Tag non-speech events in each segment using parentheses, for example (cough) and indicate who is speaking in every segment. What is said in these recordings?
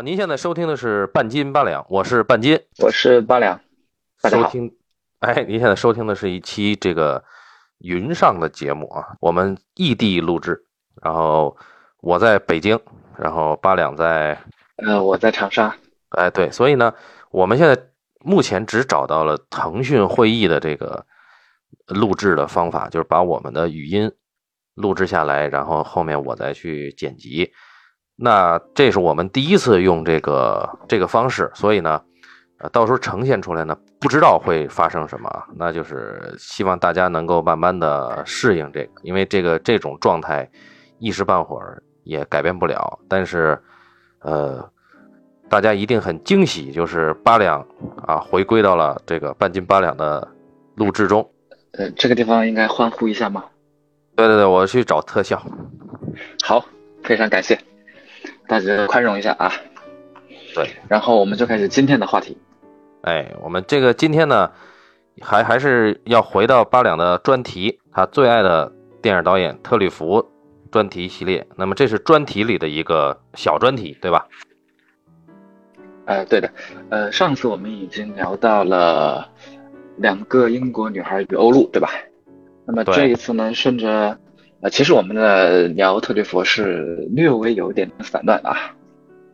Speaker 1: 好，您现在收听的是半斤八两，我是半斤，
Speaker 2: 我是八两。
Speaker 1: 收听，哎，您现在收听的是一期这个云上的节目啊，我们异地录制，然后我在北京，然后八两在，
Speaker 2: 呃，我在长沙。
Speaker 1: 哎，对，所以呢，我们现在目前只找到了腾讯会议的这个录制的方法，就是把我们的语音录制下来，然后后面我再去剪辑。那这是我们第一次用这个这个方式，所以呢，呃，到时候呈现出来呢，不知道会发生什么，那就是希望大家能够慢慢的适应这个，因为这个这种状态一时半会儿也改变不了。但是，呃，大家一定很惊喜，就是八两啊回归到了这个半斤八两的录制中。
Speaker 2: 呃，这个地方应该欢呼一下吗？
Speaker 1: 对对对，我去找特效。
Speaker 2: 好，非常感谢。大家宽容一下啊，
Speaker 1: 对，
Speaker 2: 然后我们就开始今天的话题。
Speaker 1: 哎，我们这个今天呢，还还是要回到八两的专题，他最爱的电影导演特吕弗专题系列。那么这是专题里的一个小专题，对吧？
Speaker 2: 呃，对的。呃，上次我们已经聊到了两个英国女孩与欧陆，对吧？那么这一次呢，顺着。啊，其实我们的聊特吕弗是略微有点散乱啊，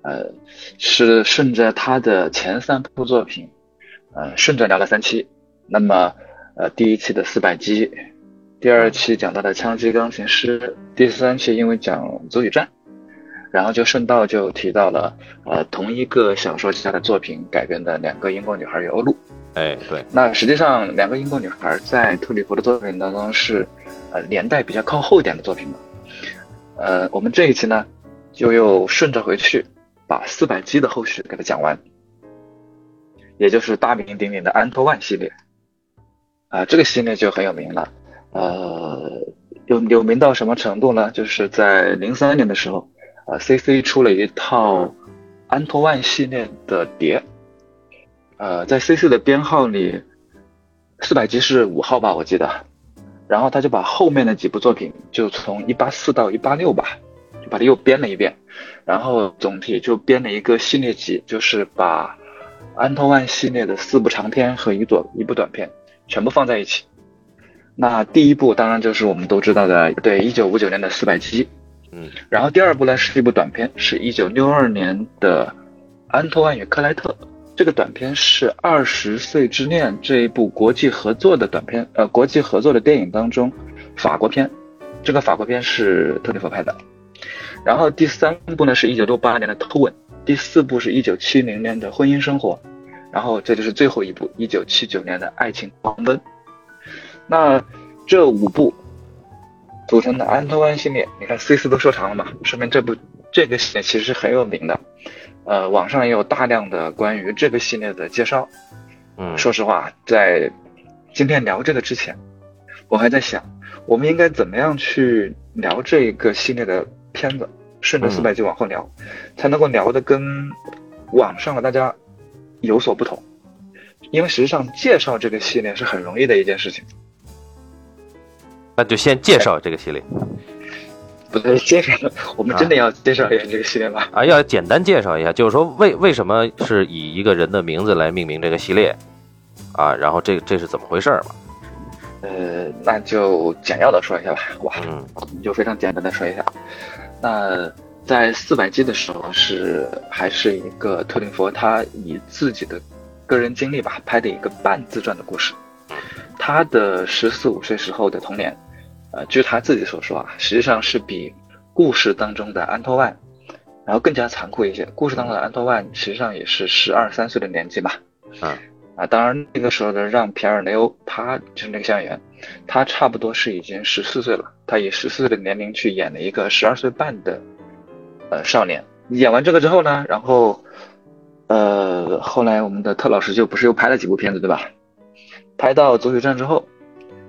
Speaker 2: 呃，是顺着他的前三部作品，呃，顺着聊了三期。那么，呃，第一期的四百击，第二期讲到的枪击钢琴师，第三期因为讲足语战，然后就顺道就提到了呃同一个小说家的作品改编的两个英国女孩与欧陆。
Speaker 1: 哎，对。
Speaker 2: 那实际上两个英国女孩在特里弗的作品当中是。呃，年代比较靠后一点的作品嘛，呃，我们这一期呢，就又顺着回去，把四百集的后续给它讲完，也就是大名鼎鼎的安托万系列，啊，这个系列就很有名了，呃，有有名到什么程度呢？就是在零三年的时候，呃，CC 出了一套安托万系列的碟，呃，在 CC 的编号里，四百集是五号吧，我记得。然后他就把后面的几部作品，就从一八四到一八六吧，就把它又编了一遍，然后总体就编了一个系列集，就是把安托万系列的四部长篇和一短一部短片全部放在一起。那第一部当然就是我们都知道的，对，一九五九年的四百七，
Speaker 1: 嗯，
Speaker 2: 然后第二部呢是一部短片，是一九六二年的安托万与克莱特。这个短片是《二十岁之恋》这一部国际合作的短片，呃，国际合作的电影当中，法国片，这个法国片是特里弗拍的。然后第三部呢是一九六八年的《偷吻》，第四部是一九七零年的《婚姻生活》，然后这就是最后一部一九七九年的《爱情狂奔》。那这五部组成的安托万系列，你看 C 四都收藏了嘛，说明这部这个系列其实很有名的。呃，网上也有大量的关于这个系列的介绍。
Speaker 1: 嗯，
Speaker 2: 说实话，在今天聊这个之前，我还在想，我们应该怎么样去聊这个系列的片子，顺着四百集往后聊，才能够聊的跟网上的大家有所不同。因为实际上介绍这个系列是很容易的一件事情。
Speaker 1: 那就先介绍这个系列。
Speaker 2: 不对，介绍，我们真的要介绍一下这个系列吗？
Speaker 1: 啊，要简单介绍一下，就是说为为什么是以一个人的名字来命名这个系列，啊，然后这这是怎么回事嘛？
Speaker 2: 呃，那就简要的说一下吧。哇，嗯，就非常简单的说一下。那在四百集的时候是还是一个特林佛他以自己的个人经历吧拍的一个半自传的故事，他的十四五岁时候的童年。呃，据他自己所说啊，实际上是比故事当中的安托万，然后更加残酷一些。故事当中的安托万实际上也是十二三岁的年纪吧。
Speaker 1: 嗯，
Speaker 2: 啊，当然那个时候的让皮尔雷欧，他就是那个演员，他差不多是已经十四岁了。他以十四岁的年龄去演了一个十二岁半的呃少年。演完这个之后呢，然后呃后来我们的特老师就不是又拍了几部片子对吧？拍到《足球战》之后，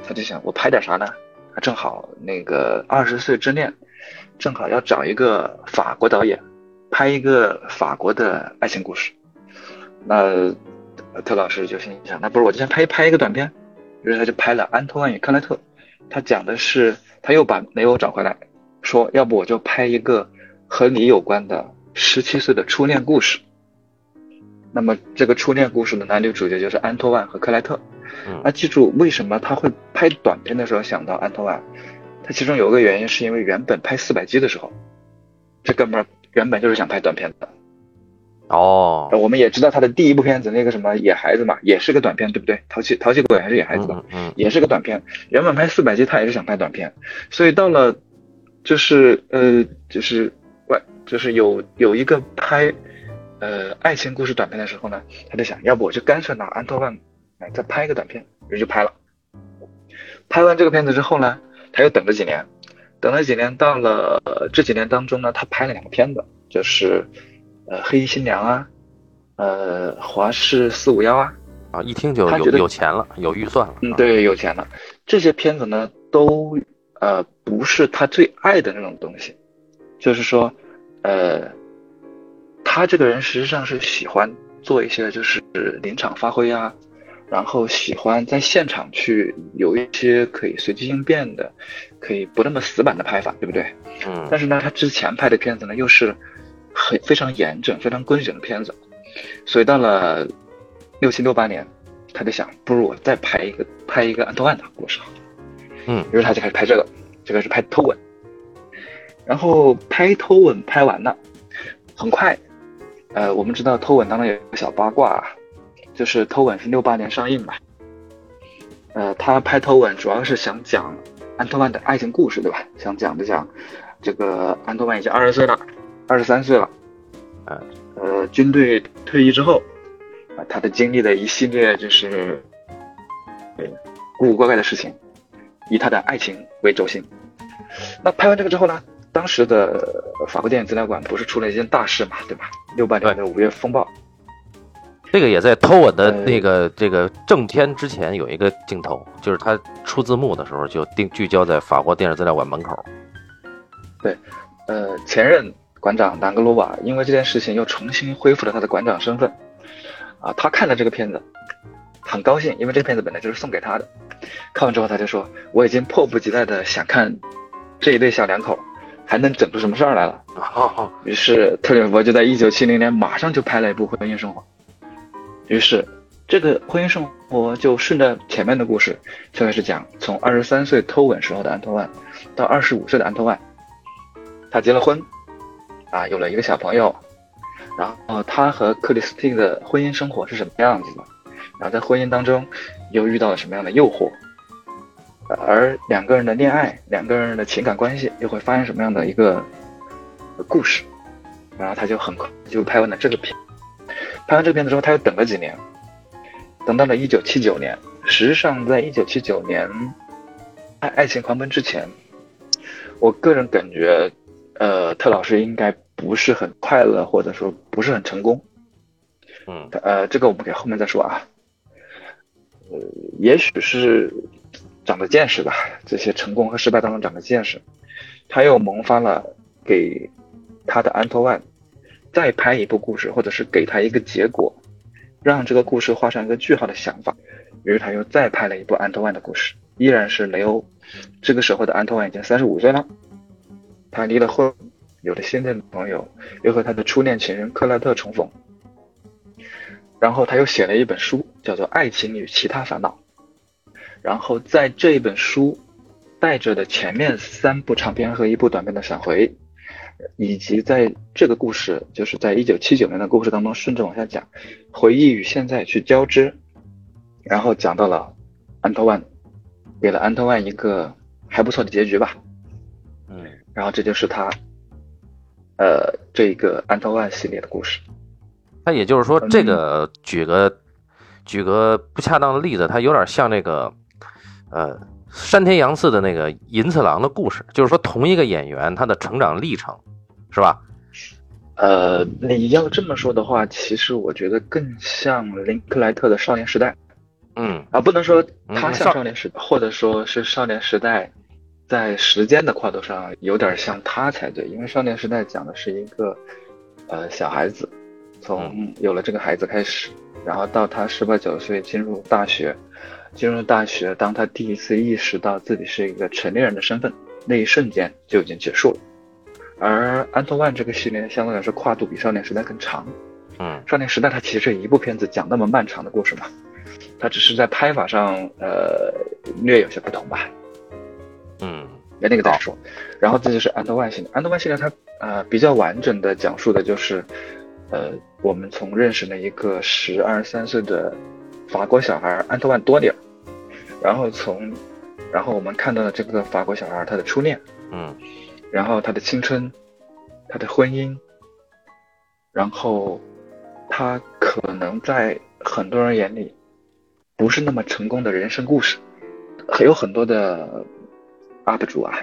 Speaker 2: 他就想我拍点啥呢？正好那个二十岁之恋，正好要找一个法国导演，拍一个法国的爱情故事。那特老师就心想，那不是我就先拍拍一个短片。于是他就拍了《安托万与克莱特》，他讲的是他又把雷欧找回来，说要不我就拍一个和你有关的十七岁的初恋故事。那么这个初恋故事的男女主角就是安托万和克莱特。
Speaker 1: 嗯
Speaker 2: 那记住为什么他会拍短片的时候想到安托万？他其中有个原因是因为原本拍四百集的时候，这哥们儿原本就是想拍短片的。
Speaker 1: 哦，
Speaker 2: 呃我们也知道他的第一部片子那个什么野孩子嘛，也是个短片，对不对？淘气淘气鬼还是野孩子吧？
Speaker 1: 嗯嗯
Speaker 2: 也是个短片。原本拍四百集，他也是想拍短片，所以到了就是呃就是外就是有有一个拍呃爱情故事短片的时候呢，他就想要不我就干脆拿安托万来再拍一个短片，于是就拍了。拍完这个片子之后呢，他又等了几年，等了几年，到了呃这几年当中呢，他拍了两个片子，就是呃黑衣新娘啊，呃华氏四五幺啊，
Speaker 1: 啊，一听就有有钱了，有预算了。
Speaker 2: 嗯，
Speaker 1: 啊，
Speaker 2: 对，有钱了。这些片子呢，都呃不是他最爱的那种东西，就是说，呃，他这个人实际上是喜欢做一些就是临场发挥啊，然后喜欢在现场去有一些可以随机应变的，可以不那么死板的拍法，对不对？
Speaker 1: 嗯
Speaker 2: 但是呢，他之前拍的片子呢，又是很非常严整、非常规整的片子，所以到了六七六八年，他就想，不如我再拍一个拍一个安托万的故事好。
Speaker 1: 嗯
Speaker 2: 于是他就开始拍这个，这个是拍偷吻，然后拍偷吻拍完了，很快，呃，我们知道偷吻当中有一个小八卦啊，就是偷吻是六八年上映嘛，呃，他拍偷吻主要是想讲安托万的爱情故事，对吧？想讲的讲这个安托万已经二十岁了，二十三岁了，
Speaker 1: 呃，
Speaker 2: 呃，军队退役之后，啊、他的经历的一系列就是，呃，古古怪怪的事情，以他的爱情为轴心。那拍完这个之后呢，当时的法国电影资料馆不是出了一件大事嘛，对吧？六八年的五月风暴，
Speaker 1: 这个也在偷我的
Speaker 2: 呃
Speaker 1: 那个这个正片之前有一个镜头，就是他出字幕的时候就定聚焦在法国电影资料馆门口。
Speaker 2: 对呃，前任馆长南格罗瓦因为这件事情又重新恢复了他的馆长身份，啊，他看了这个片子，很高兴，因为这个片子本来就是送给他的。看完之后，他就说：“我已经迫不及待的想看这一对小两口还能整出什么事儿来了。”
Speaker 1: 哦，
Speaker 2: 于是特里弗就在一九七零年马上就拍了一部《婚姻生活》。于是这个《婚姻生活》就顺着前面的故事，就开始讲从二十三岁偷吻时候的安托万，到二十五岁的安托万，他结了婚，啊，有了一个小朋友，然后他和克里斯汀的婚姻生活是什么样子的？然后在婚姻当中又遇到了什么样的诱惑？而两个人的恋爱，两个人的情感关系又会发生什么样的一个故事？然后他就很快就拍完了这个片。拍完这个片子之后，他又等了几年，等到了一九七九年。实际上，在一九七九年爱《爱情狂奔》之前，我个人感觉，呃，特老师应该不是很快乐，或者说不是很成功。
Speaker 1: 嗯
Speaker 2: 呃，这个我们可以后面再说啊。呃，也许是长了见识吧，这些成功和失败当中长了见识，他又萌发了给他的安托万再拍一部故事，或者是给他一个结果，让这个故事画上一个句号的想法。于是他又再拍了一部安托万的故事，依然是雷欧。这个时候的安托万已经三十五岁了，他离了婚，有了新的朋友，又和他的初恋情人克莱特重逢。然后他又写了一本书，叫做《爱情与其他烦恼》。然后在这一本书带着的前面三部长篇和一部短篇的闪回，以及在这个故事，就是在一九七九年的故事当中顺着往下讲，回忆与现在去交织，然后讲到了安托万，给了安托万一个还不错的结局吧。
Speaker 1: 嗯，
Speaker 2: 然后这就是他，呃，这个安托万系列的故事。
Speaker 1: 那也就是说，这个举个举个不恰当的例子，它有点像那个呃山田洋次的那个银次郎的故事，就是说同一个演员他的成长历程，是吧？
Speaker 2: 呃，你要这么说的话，其实我觉得更像林克莱特的《少年时代》
Speaker 1: 嗯
Speaker 2: 啊，不能说
Speaker 1: 嗯
Speaker 2: 他像少年时代，或者说是少年时代在时间的跨度上有点像他才对，因为少年时代讲的是一个呃小孩子，从有了这个孩子开始，然后到他十八九岁进入大学，进入大学，当他第一次意识到自己是一个成年人的身份，那一瞬间就已经结束了。而安托万这个系列相对来说跨度比少年时代更长。
Speaker 1: 嗯
Speaker 2: 少年时代它其实是一部片子讲那么漫长的故事嘛，它只是在拍法上呃略有些不同吧。
Speaker 1: 嗯
Speaker 2: 那那个再说，然后这就是安托万系列。安托万系列它呃比较完整的讲述的就是，呃我们从认识了一个十二三岁的法国小孩安托万多里尔，然后从，然后我们看到了这个法国小孩他的初恋，
Speaker 1: 嗯
Speaker 2: 然后他的青春，他的婚姻，然后他可能在很多人眼里不是那么成功的人生故事，还有很多的 UP 主啊，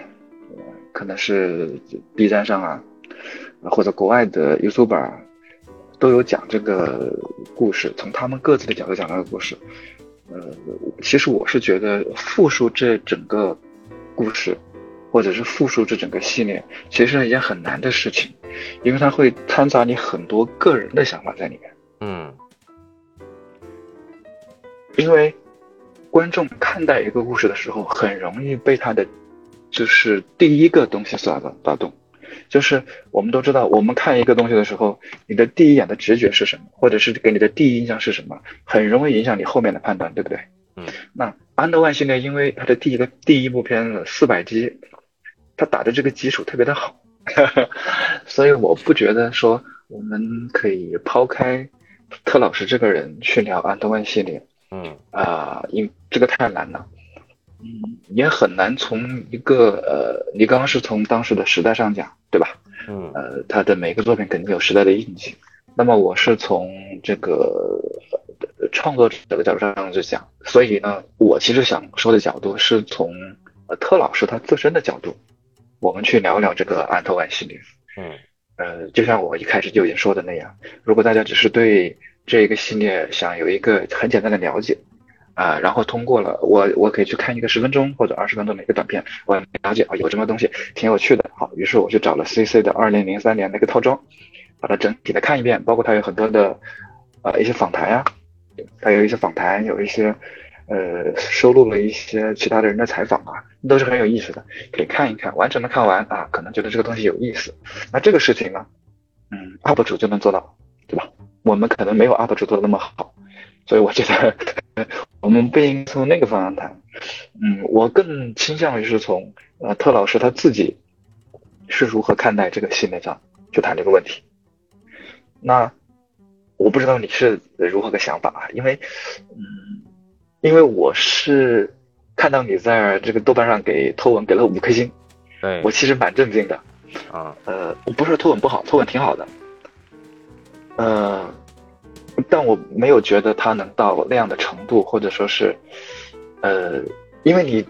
Speaker 2: 呃可能是 B 站上啊，或者国外的 YouTuber 啊，都有讲这个故事，从他们各自的角度讲这个故事。呃，其实我是觉得复述这整个故事，或者是复述这整个系列，其实是一件很难的事情，因为它会掺杂你很多个人的想法在里面。
Speaker 1: 嗯
Speaker 2: 因为观众看待一个故事的时候，很容易被他的就是第一个东西所打打动。就是我们都知道，我们看一个东西的时候，你的第一眼的直觉是什么，或者是给你的第一印象是什么，很容易影响你后面的判断，对不对？
Speaker 1: 嗯。
Speaker 2: 那安德万系列，因为它的第一个第一部片子四百集，它打的这个基础特别的好，(laughs) 所以我不觉得说我们可以抛开特老师这个人去聊安德万系列。
Speaker 1: 嗯
Speaker 2: 啊，因这个太难了，嗯，也很难从一个呃，你刚刚是从当时的时代上讲，对吧？
Speaker 1: 嗯
Speaker 2: 呃，他的每个作品肯定有时代的印记。那么我是从这个呃创作者的角度上去讲，所以呢，我其实想说的角度是从呃特老师他自身的角度，我们去聊聊这个安托万系列。
Speaker 1: 嗯
Speaker 2: 呃，就像我一开始就已经说的那样，如果大家只是对这个系列想有一个很简单的了解，啊、然后通过了我我可以去看一个十分钟或者二十分钟的一个短片，我了解啊有这么东西挺有趣的，好，于是我去找了 CC 的二零零三年那个套装，把它整体的看一遍，包括它有很多的呃一些访谈啊，它有一些访谈，有一些呃收录了一些其他的人的采访啊，都是很有意思的，可以看一看，完整的看完啊，可能觉得这个东西有意思。那这个事情呢，嗯，UP 主就能做到，对吧？我们可能没有 UP 主做的那么好，所以我觉得我们不应从那个方向谈。嗯，我更倾向于是从呃特老师他自己是如何看待这个系列上去谈这个问题。那我不知道你是如何个想法啊，因为嗯，因为我是看到你在这个豆瓣上给偷文给了五颗星，
Speaker 1: 对
Speaker 2: 我其实蛮震惊的。
Speaker 1: 啊
Speaker 2: 呃，我不是说托文不好，偷文挺好的，呃，但我没有觉得他能到那样的程度，或者说是，呃，因为你，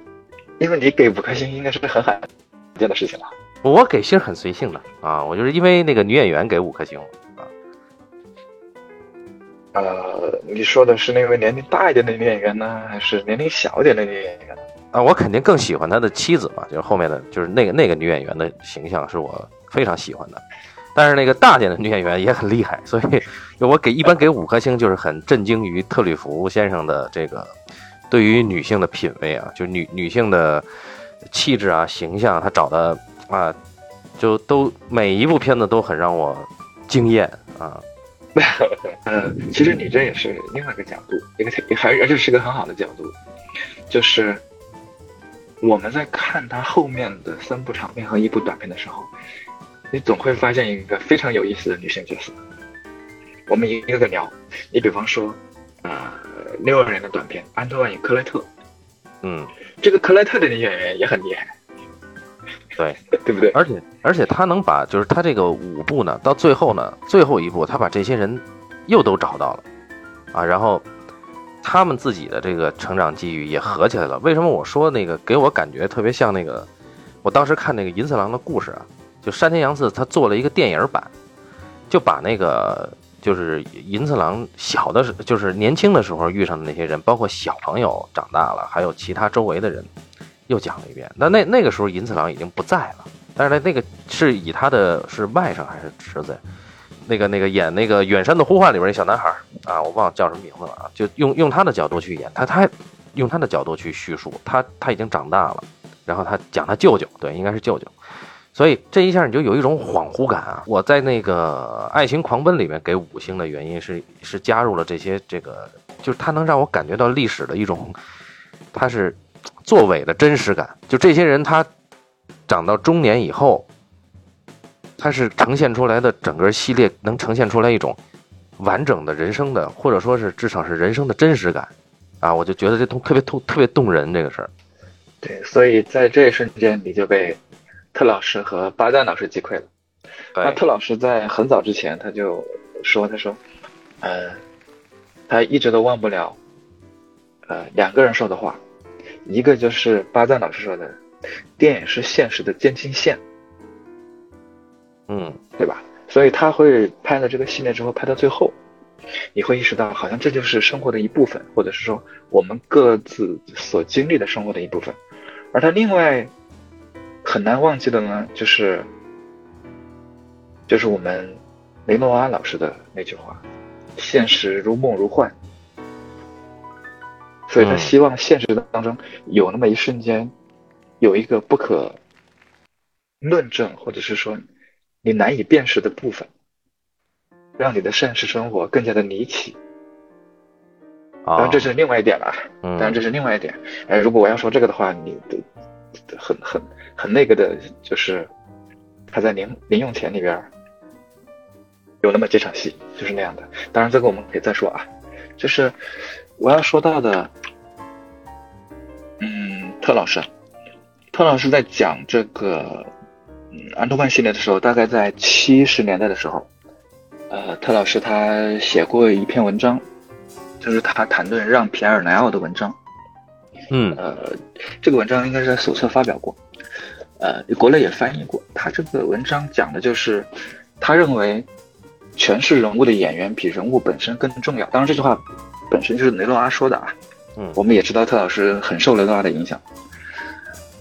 Speaker 2: 因为你给五颗星应该是很罕见的事情了。
Speaker 1: 我给星很随性的啊，我就是因为那个女演员给五颗星啊，
Speaker 2: 呃，你说的是那位年龄大一点的女演员呢，还是年龄小一点的女演员呢？
Speaker 1: 啊，我肯定更喜欢他的妻子嘛，就是后面的，就是那个那个女演员的形象是我非常喜欢的。但是那个大点的女演员也很厉害，所以我给一般给五颗星，就是很震惊于特吕弗先生的这个对于女性的品味啊，就女女性的气质啊、形象，他找的啊，就都每一部片子都很让我惊艳啊。(laughs)
Speaker 2: 呃，其实你这也是另外一个角度，一个还而且是个很好的角度，就是我们在看他后面的三部长片和一部短片的时候，你总会发现一个非常有意思的女性角色。我们一个个聊，你比方说，呃，六二年的短片《安托万与克莱特》，
Speaker 1: 嗯，
Speaker 2: 这个克莱特的女演员也很厉害，
Speaker 1: 对，
Speaker 2: 对不对？
Speaker 1: 而且而且他能把就是他这个五部呢，到最后呢，最后一部他把这些人又都找到了啊，然后他们自己的这个成长机遇也合起来了。为什么我说那个给我感觉特别像那个，我当时看那个银次郎的故事啊，就山田洋次他做了一个电影版，就把那个就是银次郎小的时就是年轻的时候遇上的那些人，包括小朋友长大了，还有其他周围的人，又讲了一遍。但那那个时候银次郎已经不在了，但是呢，那个是以他的是外甥还是侄子，那个那个演那个《远山的呼唤》里边那小男孩啊，我忘了叫什么名字了啊，就用用他的角度去演，他他用他的角度去叙述，他他已经长大了，然后他讲他舅舅，对，应该是舅舅，所以这一下你就有一种恍惚感啊！我在那个《爱情狂奔》里面给五星的原因是是加入了这些这个，就是它能让我感觉到历史的一种，它是作伪的真实感。就这些人他长到中年以后，他是呈现出来的整个系列能呈现出来一种完整的人生的，或者说是至少是人生的真实感啊！我就觉得这都特别动特别动人这个事儿。
Speaker 2: 对，所以在这一瞬间你就被。特老师和巴赞老师击溃了。那特老师在很早之前他就说：“他说，呃，他一直都忘不了，呃，两个人说的话，一个就是巴赞老师说的，电影是现实的渐进线，
Speaker 1: 嗯，
Speaker 2: 对吧？所以他会拍了这个系列之后，拍到最后，你会意识到，好像这就是生活的一部分，或者是说我们各自所经历的生活的一部分。而他另外。”很难忘记的呢，就是，就是我们雷诺阿老师的那句话：“现实如梦如幻。”所以他希望现实当中有那么一瞬间，有一个不可论证，或者是说你难以辨识的部分，让你的现实生活更加的离奇。当然这是另外一点了，当然这是另外一点。哎，如果我要说这个的话，你很很。很那个的，就是他在零零用钱里边有那么几场戏，就是那样的。当然，这个我们可以再说啊。就是我要说到的，嗯，特老师，特老师在讲这个嗯安托万系列的时候，大概在七十年代的时候，呃，特老师他写过一篇文章，就是他谈论让皮埃尔莱奥的文章。
Speaker 1: 嗯，
Speaker 2: 呃，这个文章应该是在手册发表过。呃，国内也翻译过。他这个文章讲的就是，他认为诠释人物的演员比人物本身更重要。当然，这句话本身就是雷诺阿说的啊。
Speaker 1: 嗯，
Speaker 2: 我们也知道特老师很受雷诺阿的影响。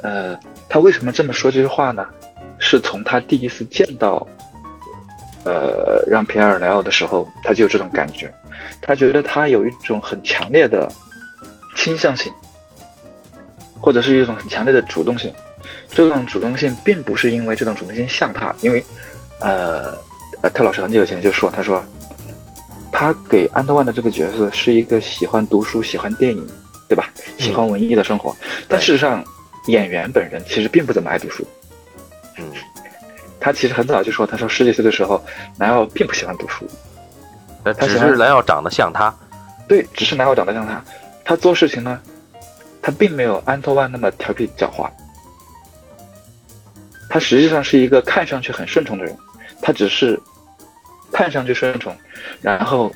Speaker 2: 呃，他为什么这么说这句话呢？是从他第一次见到呃让皮埃尔莱奥的时候，他就有这种感觉。他觉得他有一种很强烈的倾向性，或者是一种很强烈的主动性。这种主动性并不是因为这种主动性像他，因为，呃，呃，特老师很久以前就说，他说，他给安德万的这个角色是一个喜欢读书、喜欢电影，对吧？喜欢文艺的生活。但事实上，演员本人其实并不怎么爱读书。
Speaker 1: 嗯，
Speaker 2: 他其实很早就说，他说十几岁的时候，莱奥并不喜欢读书。
Speaker 1: 他只是莱奥长得像他。
Speaker 2: 对，只是莱奥长得像他。他做事情呢，他并没有安托万那么调皮狡猾。他实际上是一个看上去很顺从的人，他只是看上去顺从，然后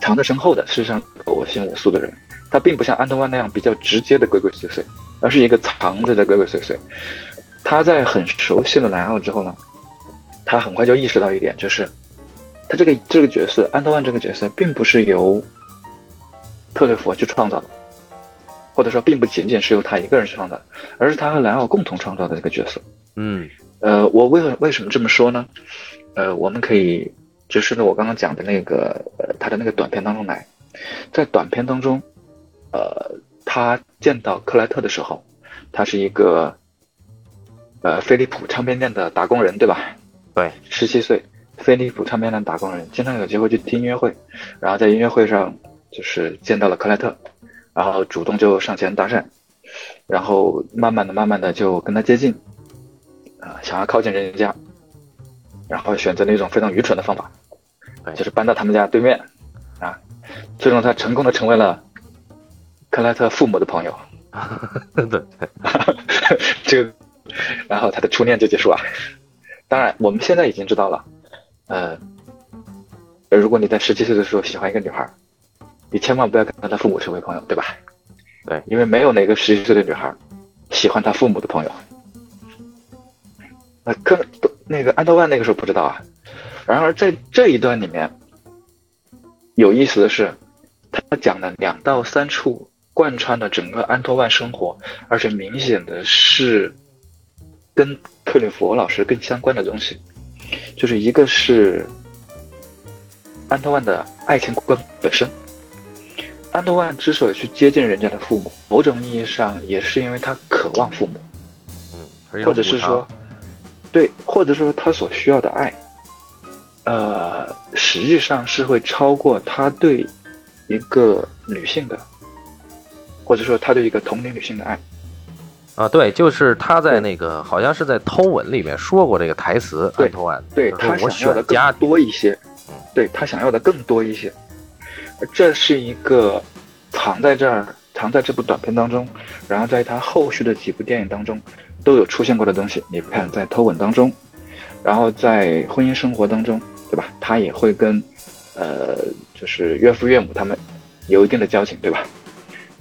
Speaker 2: 藏在身后的，事实上我行我素的人。他并不像安托万那样比较直接的鬼鬼祟祟，而是一个藏着的鬼鬼祟祟。他在很熟悉了莱奥之后呢，他很快就意识到一点，就是他这个这个角色安托万这个角色并不是由特雷弗去创造的。或者说，并不仅仅是由他一个人去创造，而是他和莱奥共同创造的这个角色。
Speaker 1: 嗯，
Speaker 2: 呃，我为为什么这么说呢？呃，我们可以就是呢，我刚刚讲的那个呃，他的那个短片当中来，在短片当中，呃，他见到克莱特的时候，他是一个呃飞利浦唱片店的打工人，对吧？
Speaker 1: 对，
Speaker 2: 十七岁，飞利浦唱片店打工人，经常有机会去听音乐会，然后在音乐会上就是见到了克莱特。然后主动就上前搭讪，然后慢慢的、慢慢的就跟他接近，啊，想要靠近人家，然后选择了一种非常愚蠢的方法，就是搬到他们家对面，啊，最终他成功的成为了克莱特父母的朋友，(laughs)
Speaker 1: 对，(laughs)
Speaker 2: 这个，然后他的初恋就结束了。当然，我们现在已经知道了，呃，如果你在十七岁的时候喜欢一个女孩。你千万不要跟他的父母成为朋友，对吧？
Speaker 1: 对，
Speaker 2: 因为没有哪个十几岁的女孩喜欢他父母的朋友。那可那个安德万那个时候不知道啊。然而在这一段里面，有意思的是，他讲的两到三处贯穿了整个安托万生活，而且明显的是跟克里佛老师更相关的东西，就是一个是安托万的爱情观本身。安德万之所以去接近人家的父母，某种意义上也是因为他渴望父母。
Speaker 1: 嗯，
Speaker 2: 或者是说，对，或者说他所需要的爱，呃，实际上是会超过他对一个女性的，或者说他对一个同龄女性的爱。
Speaker 1: 啊，对，就是他在那个好像是在《偷吻》里面说过这个台词，
Speaker 2: 对，
Speaker 1: 偷吻，
Speaker 2: 对他想要的更多一些，对他想要的更多一些，这是一个藏在这儿。藏在这部短片当中，然后在他后续的几部电影当中都有出现过的东西。你看，在偷吻当中，然后在婚姻生活当中，对吧？他也会跟，呃，就是岳父岳母他们有一定的交情，对吧？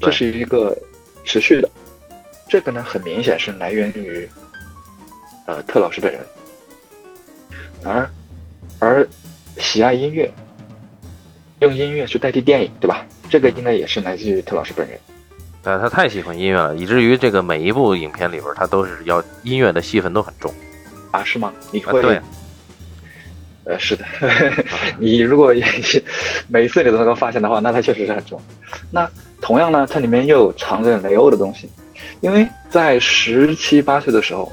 Speaker 2: 这是一个持续的，这个呢，很明显是来源于，呃，特老师本人，而而喜爱音乐，用音乐去代替电影，对吧？这个应该也是来自于特老师本人。
Speaker 1: 呃，他太喜欢音乐了，以至于这个每一部影片里边，他都是要音乐的戏份都很重。
Speaker 2: 啊，是吗？你会？
Speaker 1: 对。
Speaker 2: 呃，是的。(laughs) 你如果每一次你都能够发现的话，那他确实是很重。那同样呢，它里面又有藏着雷欧的东西，因为在十七八岁的时候，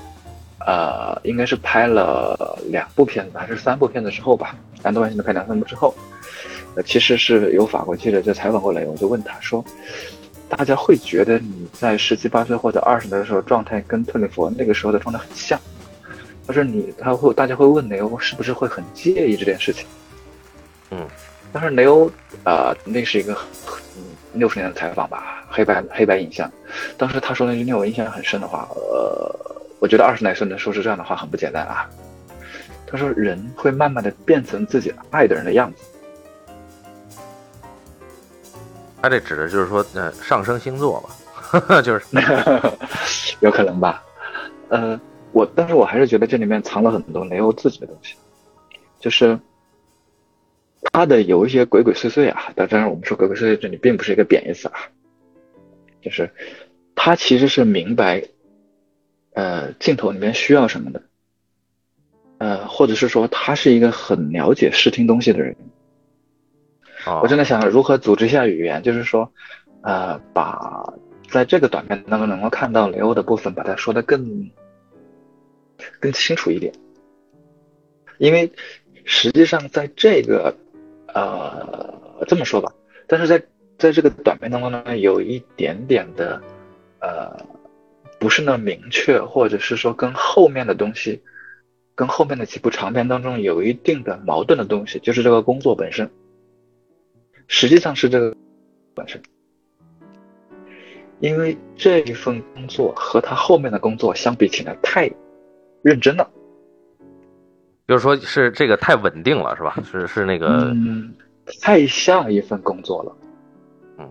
Speaker 2: 呃，应该是拍了两部片子还是三部片子之后吧，安东万星的拍两三部之后，呃，其实是有法国记者在采访过雷欧，就问他说。大家会觉得你在十七八岁或者二十的时候状态跟特里弗那个时候的状态很像，他说你他会大家会问雷欧是不是会很介意这件事情？
Speaker 1: 嗯，
Speaker 2: 但是雷欧啊，那是一个六十年的采访吧，黑白黑白影像，当时他说那句令我印象很深的话，呃，我觉得二十来岁能说出这样的话很不简单啊。他说人会慢慢的变成自己爱的人的样子。
Speaker 1: 他这指的就是说，呃，上升星座吧，(laughs) 就是 (laughs)
Speaker 2: 有可能吧。呃，我但是我还是觉得这里面藏了很多雷欧自己的东西，就是他的有一些鬼鬼祟祟啊。当然，我们说鬼鬼祟祟这里并不是一个贬义词啊，就是他其实是明白，呃，镜头里面需要什么的，呃，或者是说他是一个很了解视听东西的人。我正在想如何组织一下语言，就是说，呃，把在这个短片当中能够看到雷欧的部分，把它说的更更清楚一点。因为实际上在这个，呃，这么说吧，但是在在这个短片当中呢，有一点点的，呃，不是那么明确，或者是说跟后面的东西，跟后面的几部长片当中有一定的矛盾的东西，就是这个工作本身。实际上是这个本身，因为这一份工作和他后面的工作相比起来太认真了，
Speaker 1: 就是说是这个太稳定了，是吧？是是那个，
Speaker 2: 嗯，太像一份工作了。
Speaker 1: 嗯，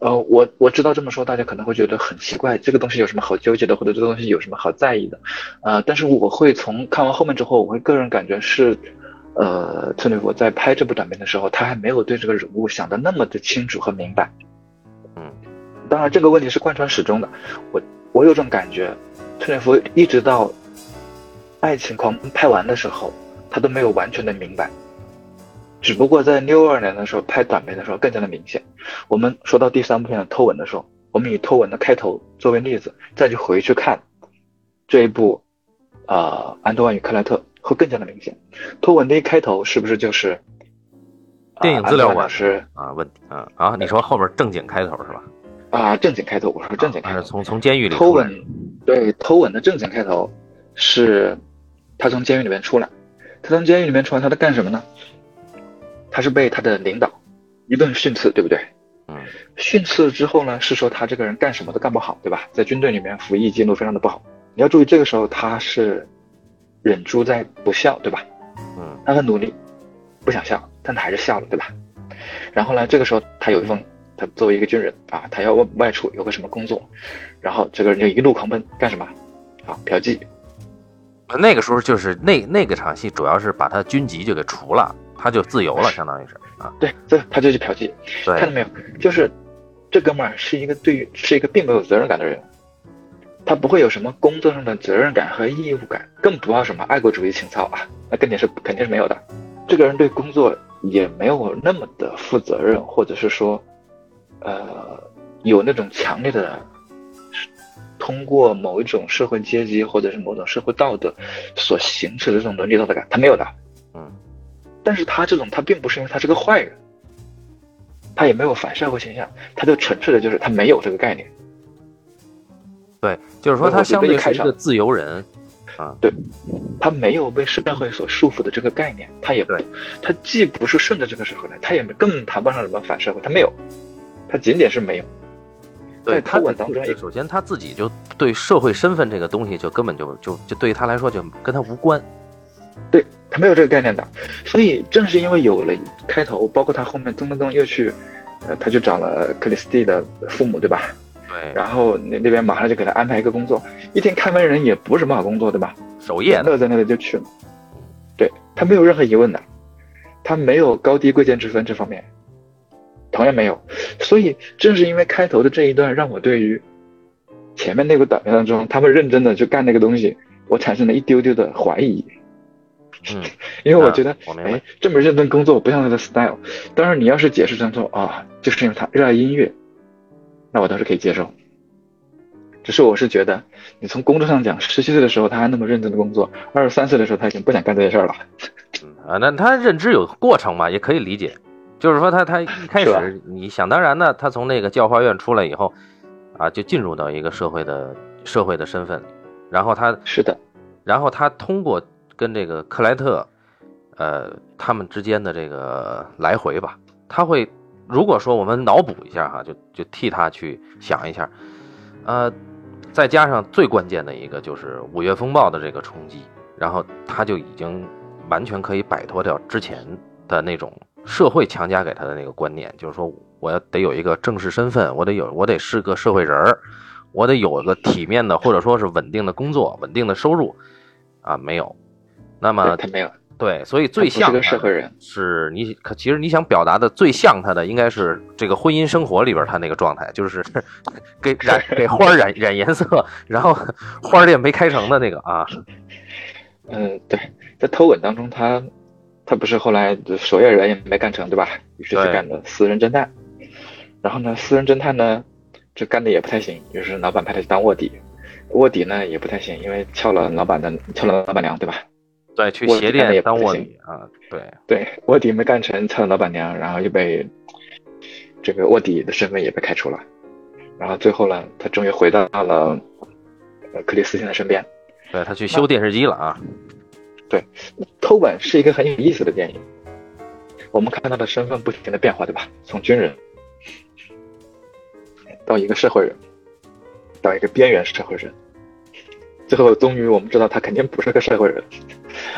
Speaker 2: 呃，我我知道这么说，大家可能会觉得很奇怪，这个东西有什么好纠结的，或者这个东西有什么好在意的？呃，但是我会从看完后面之后，我会个人感觉是。呃，特雷弗在拍这部短片的时候，他还没有对这个人物想的那么的清楚和明白。
Speaker 1: 嗯，
Speaker 2: 当然这个问题是贯穿始终的。我我有种感觉，特雷弗一直到《爱情狂》拍完的时候，他都没有完全的明白。只不过在六二年的时候拍短片的时候更加的明显。我们说到第三部片的《偷吻》的时候，我们以《偷吻》的开头作为例子，再去回去看这一部啊，《安东万与克莱特》。会更加的明显。托吻的一开头是不是就是
Speaker 1: 电影资料馆
Speaker 2: 是
Speaker 1: 啊？问题啊啊！你说后边正经开头是吧？
Speaker 2: 啊，正经开头，我说正经开头。
Speaker 1: 从从监狱里
Speaker 2: 偷吻，对，偷吻的正经开头是他从监狱里面出来。他从监狱里面出来，他在干什么呢？他是被他的领导一顿训斥，对不对？
Speaker 1: 嗯。
Speaker 2: 训斥之后呢，是说他这个人干什么都干不好，对吧？在军队里面服役记录非常的不好。你要注意，这个时候他是。忍住在不笑，对吧？
Speaker 1: 嗯，
Speaker 2: 他很努力，不想笑，但他还是笑了，对吧？然后呢，这个时候他有一封，他作为一个军人啊，他要外外出有个什么工作，然后这个人就一路狂奔干什么？啊，嫖妓。
Speaker 1: 那个时候就是那那个场戏，主要是把他军籍就给除了，他就自由了，相当于是啊。
Speaker 2: 对，这他就去嫖妓。看到没有？就是这哥们儿是一个对于是一个并没有责任感的人。他不会有什么工作上的责任感和义务感，更不要什么爱国主义情操啊，那肯定是肯定是没有的。这个人对工作也没有那么的负责任，或者是说，呃，有那种强烈的通过某一种社会阶级或者是某种社会道德所形成的这种伦理道德感，他没有的。
Speaker 1: 嗯，
Speaker 2: 但是他这种他并不是因为他是个坏人，他也没有反社会倾向，他就纯粹的就是他没有这个概念。
Speaker 1: 对，就是说他相对是一个自由人。啊，
Speaker 2: 对，他没有被社会所束缚的这个概念，他也不，他既不是顺着这个社会来，他也更谈不上什么反社会，他没有，他仅仅是没有。
Speaker 1: 对他
Speaker 2: 当中，
Speaker 1: 首先他自己就对社会身份这个东西就根本就就就对于他来说就跟他无关，
Speaker 2: 对他没有这个概念的，所以正是因为有了开头，包括他后面噔噔噔又去，呃，他就找了克里斯蒂的父母，对吧？
Speaker 1: 对，
Speaker 2: 然后那那边马上就给他安排一个工作，一天看门人也不是什么好工作，对吧？
Speaker 1: 守夜
Speaker 2: 乐在那里就去了，对他没有任何疑问的，他没有高低贵贱之分这方面，同样没有，所以正是因为开头的这一段，让我对于前面那个短片当中他们认真的去干那个东西，我产生了一丢丢的怀疑。
Speaker 1: 嗯，
Speaker 2: 因为我觉得，哎，这么认真工作不像他的 style。当然，你要是解释成说啊，就是因为他热爱音乐。那我倒是可以接受，只是我是觉得，你从工作上讲，十七岁的时候他还那么认真的工作，二十三岁的时候他已经不想干这些事儿了。
Speaker 1: 啊，那他认知有过程嘛，也可以理解。就是说他他一开始你想当然的，他从那个教化院出来以后，啊，就进入到一个社会的社会的身份，然后他
Speaker 2: 是的，
Speaker 1: 然后他通过跟这个克莱特，呃，他们之间的这个来回吧，他会。如果说我们脑补一下哈，就就替他去想一下，呃，再加上最关键的一个就是五月风暴的这个冲击，然后他就已经完全可以摆脱掉之前的那种社会强加给他的那个观念，就是说我要得有一个正式身份，我得有我得是个社会人儿，我得有个体面的或者说是稳定的工作、稳定的收入，啊，没有，那么
Speaker 2: 他没有。
Speaker 1: 对，所以最像
Speaker 2: 个社会人，
Speaker 1: 是你可其实你想表达的最像他的，应该是这个婚姻生活里边他那个状态，就是给染给花染染颜色，然后花店没开成的那个啊。
Speaker 2: 嗯，对，在偷吻当中，他他不是后来守夜人也没干成，对吧？于是就干的私人侦探。然后呢，私人侦探呢，这干的也不太行，于是老板派他去当卧底。卧底呢也不太行，因为撬了老板的撬了老板娘，对吧？
Speaker 1: 对，去鞋店当卧底啊，对
Speaker 2: 对，卧底没干成，蹭了老板娘，然后又被这个卧底的身份也被开除了，然后最后呢，他终于回到了克里斯汀的身边。
Speaker 1: 对他去修电视机了啊。
Speaker 2: 对，偷吻是一个很有意思的电影。我们看他的身份不停的变化，对吧？从军人到一个社会人，到一个边缘社会人。最后，终于我们知道他肯定不是个社会人。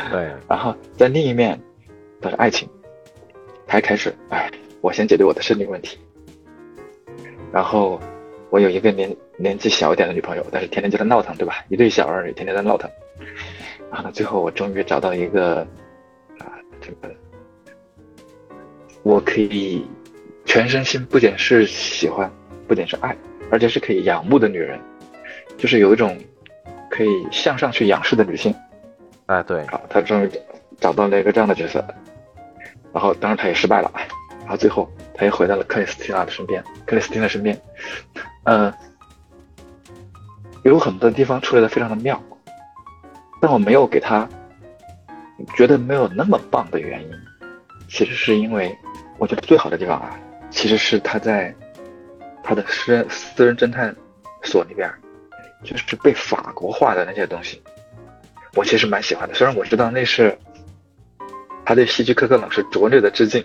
Speaker 1: 对。(laughs)
Speaker 2: 然后在另一面，他是爱情，他开始，哎，我先解决我的生理问题。然后我有一个年年纪小一点的女朋友，但是天天就在闹腾，对吧？一对小儿女天天在闹腾。然后呢，最后我终于找到一个，啊，这个我可以全身心不仅是喜欢，不仅是爱，而且是可以仰慕的女人，就是有一种。可以向上去仰视的女性，
Speaker 1: 哎，对，
Speaker 2: 好，他终于找到了一个这样的角色，然后当然他也失败了，然后最后他又回到了克里斯蒂娜的身边，克里斯汀的身边，嗯，有很多地方处理的非常的妙，但我没有给他觉得没有那么棒的原因，其实是因为我觉得最好的地方啊，其实是他在他的私人私人侦探所里边。就是被法国化的那些东西，我其实蛮喜欢的。虽然我知道那是他对希区柯克老师拙劣的致敬，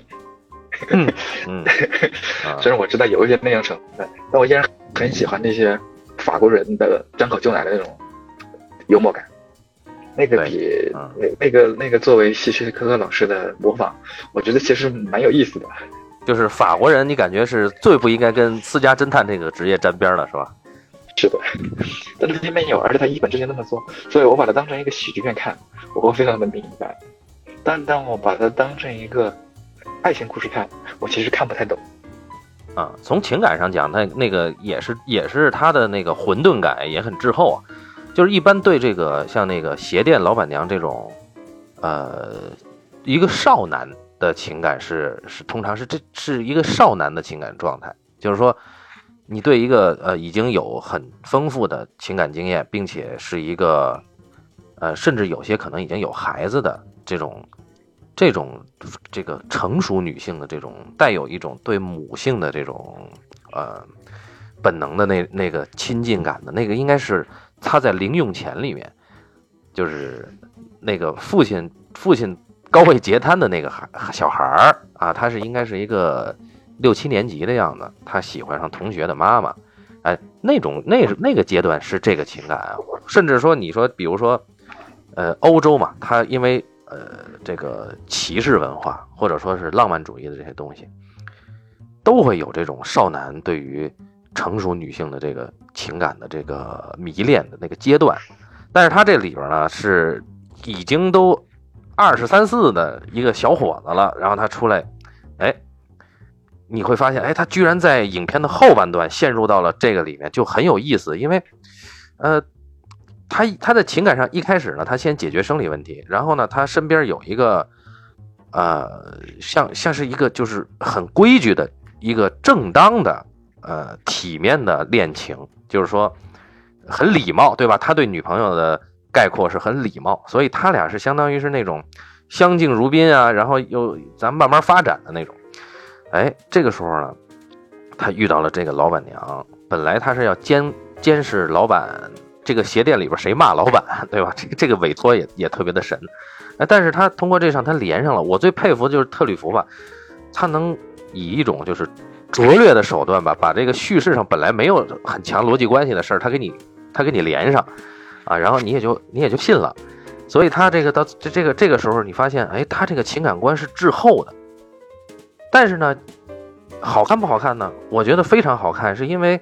Speaker 2: (laughs)
Speaker 1: 嗯，(laughs)
Speaker 2: 虽然我知道有一些那样成分，但我依然很喜欢那些法国人的张口就来的那种幽默感。那个比那那个那个作为希区柯克老师的模仿，我觉得其实蛮有意思的。
Speaker 1: 就是法国人，你感觉是最不应该跟私家侦探这个职业沾边的，是吧？
Speaker 2: 是的，但是偏偏有，而且他一本正经那么做，所以我把它当成一个喜剧片看，我会非常的明白。但当我把它当成一个爱情故事看，我其实看不太懂。
Speaker 1: 啊，从情感上讲，那那个也是也是他的那个混沌感也很滞后啊。就是一般对这个像那个鞋店老板娘这种，呃，一个少男的情感是是通常是这是一个少男的情感状态，就是说。你对一个呃已经有很丰富的情感经验，并且是一个呃甚至有些可能已经有孩子的这种这种这个成熟女性的这种带有一种对母性的这种呃本能的那那个亲近感的那个，应该是她在零用钱里面，就是那个父亲父亲高位截瘫的那个孩小孩儿啊，他是应该是一个。六七年级的样子，他喜欢上同学的妈妈，哎，那种那那个阶段是这个情感啊，甚至说你说，比如说，呃，欧洲嘛，他因为呃这个骑士文化或者说是浪漫主义的这些东西，都会有这种少男对于成熟女性的这个情感的这个迷恋的那个阶段，但是他这里边呢是已经都二十三四的一个小伙子了，然后他出来，哎。你会发现，哎，他居然在影片的后半段陷入到了这个里面，就很有意思。因为，呃，他他在情感上一开始呢，他先解决生理问题，然后呢，他身边有一个，呃，像像是一个就是很规矩的一个正当的，呃，体面的恋情，就是说很礼貌，对吧？他对女朋友的概括是很礼貌，所以他俩是相当于是那种相敬如宾啊，然后又咱慢慢发展的那种。哎，这个时候呢，他遇到了这个老板娘。本来他是要监监视老板这个鞋店里边谁骂老板，对吧？这个这个委托也也特别的神。哎，但是他通过这场他连上了。我最佩服的就是特吕弗吧，他能以一种就是拙劣的手段吧，把这个叙事上本来没有很强逻辑关系的事儿，他给你他给你连上啊，然后你也就你也就信了。所以他这个到这这个这个时候，你发现，哎，他这个情感观是滞后的。但是呢，好看不好看呢？我觉得非常好看，是因为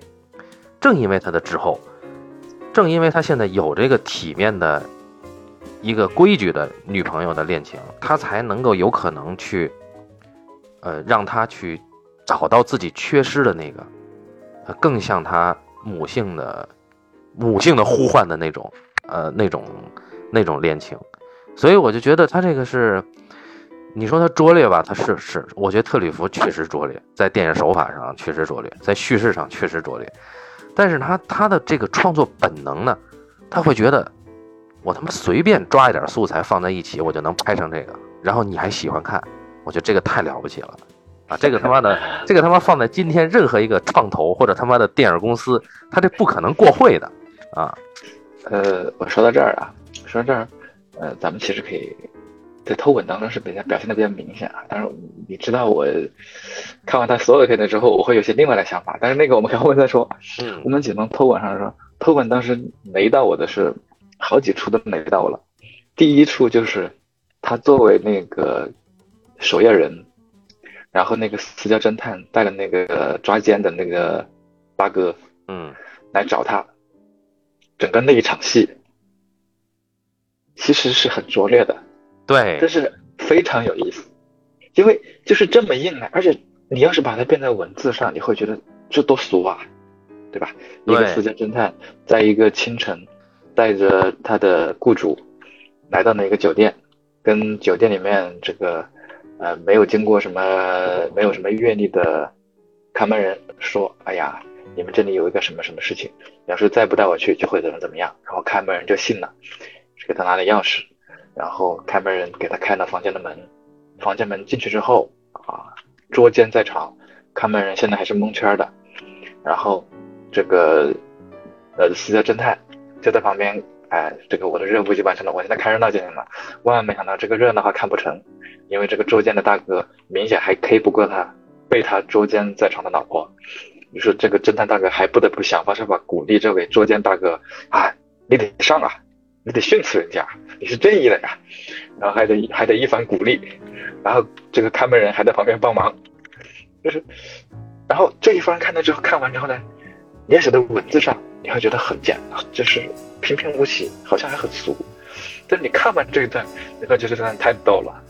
Speaker 1: 正因为他的滞后，正因为他现在有这个体面的一个规矩的女朋友的恋情，他才能够有可能去，呃，让他去找到自己缺失的那个，更像他母性的母性的呼唤的那种，呃，那种那种恋情，所以我就觉得他这个是。你说他拙劣吧，他是是，我觉得特里弗确实拙劣，在电影手法上确实拙劣，在叙事上确实拙劣，但是他他的这个创作本能呢，他会觉得，我他妈随便抓一点素材放在一起，我就能拍成这个，然后你还喜欢看，我觉得这个太了不起了，啊，这个他妈的，这个他妈放在今天任何一个创投或者他妈的电影公司，他这不可能过会的，啊，
Speaker 2: 呃，我说到这儿啊，说到这儿，呃，咱们其实可以。在偷吻当中是比较表现的比较明显啊，但是你知道我看完他所有的片子之后，我会有些另外的想法，但是那个我们后面再说。
Speaker 1: 嗯，
Speaker 2: 我们只能偷吻上说，偷吻当时雷到我的是好几处都雷到我了。第一处就是他作为那个守夜人，然后那个私家侦探带了那个抓奸的那个八哥，
Speaker 1: 嗯，
Speaker 2: 来找他，整个那一场戏其实是很拙劣的。
Speaker 1: 对，
Speaker 2: 但是非常有意思，因为就是这么硬啊！而且你要是把它变在文字上，你会觉得这多俗啊，对吧？一个私家侦探在一个清晨，带着他的雇主来到那个酒店，跟酒店里面这个呃没有经过什么没有什么阅历的看门人说：“哎呀，你们这里有一个什么什么事情，要是再不带我去，就会怎么怎么样。”然后看门人就信了，给他拿了钥匙。然后开门人给他开了房间的门，房间门进去之后啊，捉奸在床，看门人现在还是蒙圈的。然后这个呃私家侦探就在旁边，哎，这个我的任务就完成了，我现在看热闹就行了。万万没想到这个热闹还看不成，因为这个捉奸的大哥明显还 K 不过他被他捉奸在床的老婆，于是这个侦探大哥还不得不想方设法鼓励这位捉奸大哥啊，你得上啊。你得训斥人家，你是正义的呀，然后还得还得一番鼓励，然后这个看门人还在旁边帮忙，就是，然后这一番看到之后，看完之后呢，你写的文字上你会觉得很简，就是平平无奇，好像还很俗，但你看完这一段，你会觉得这段太逗了，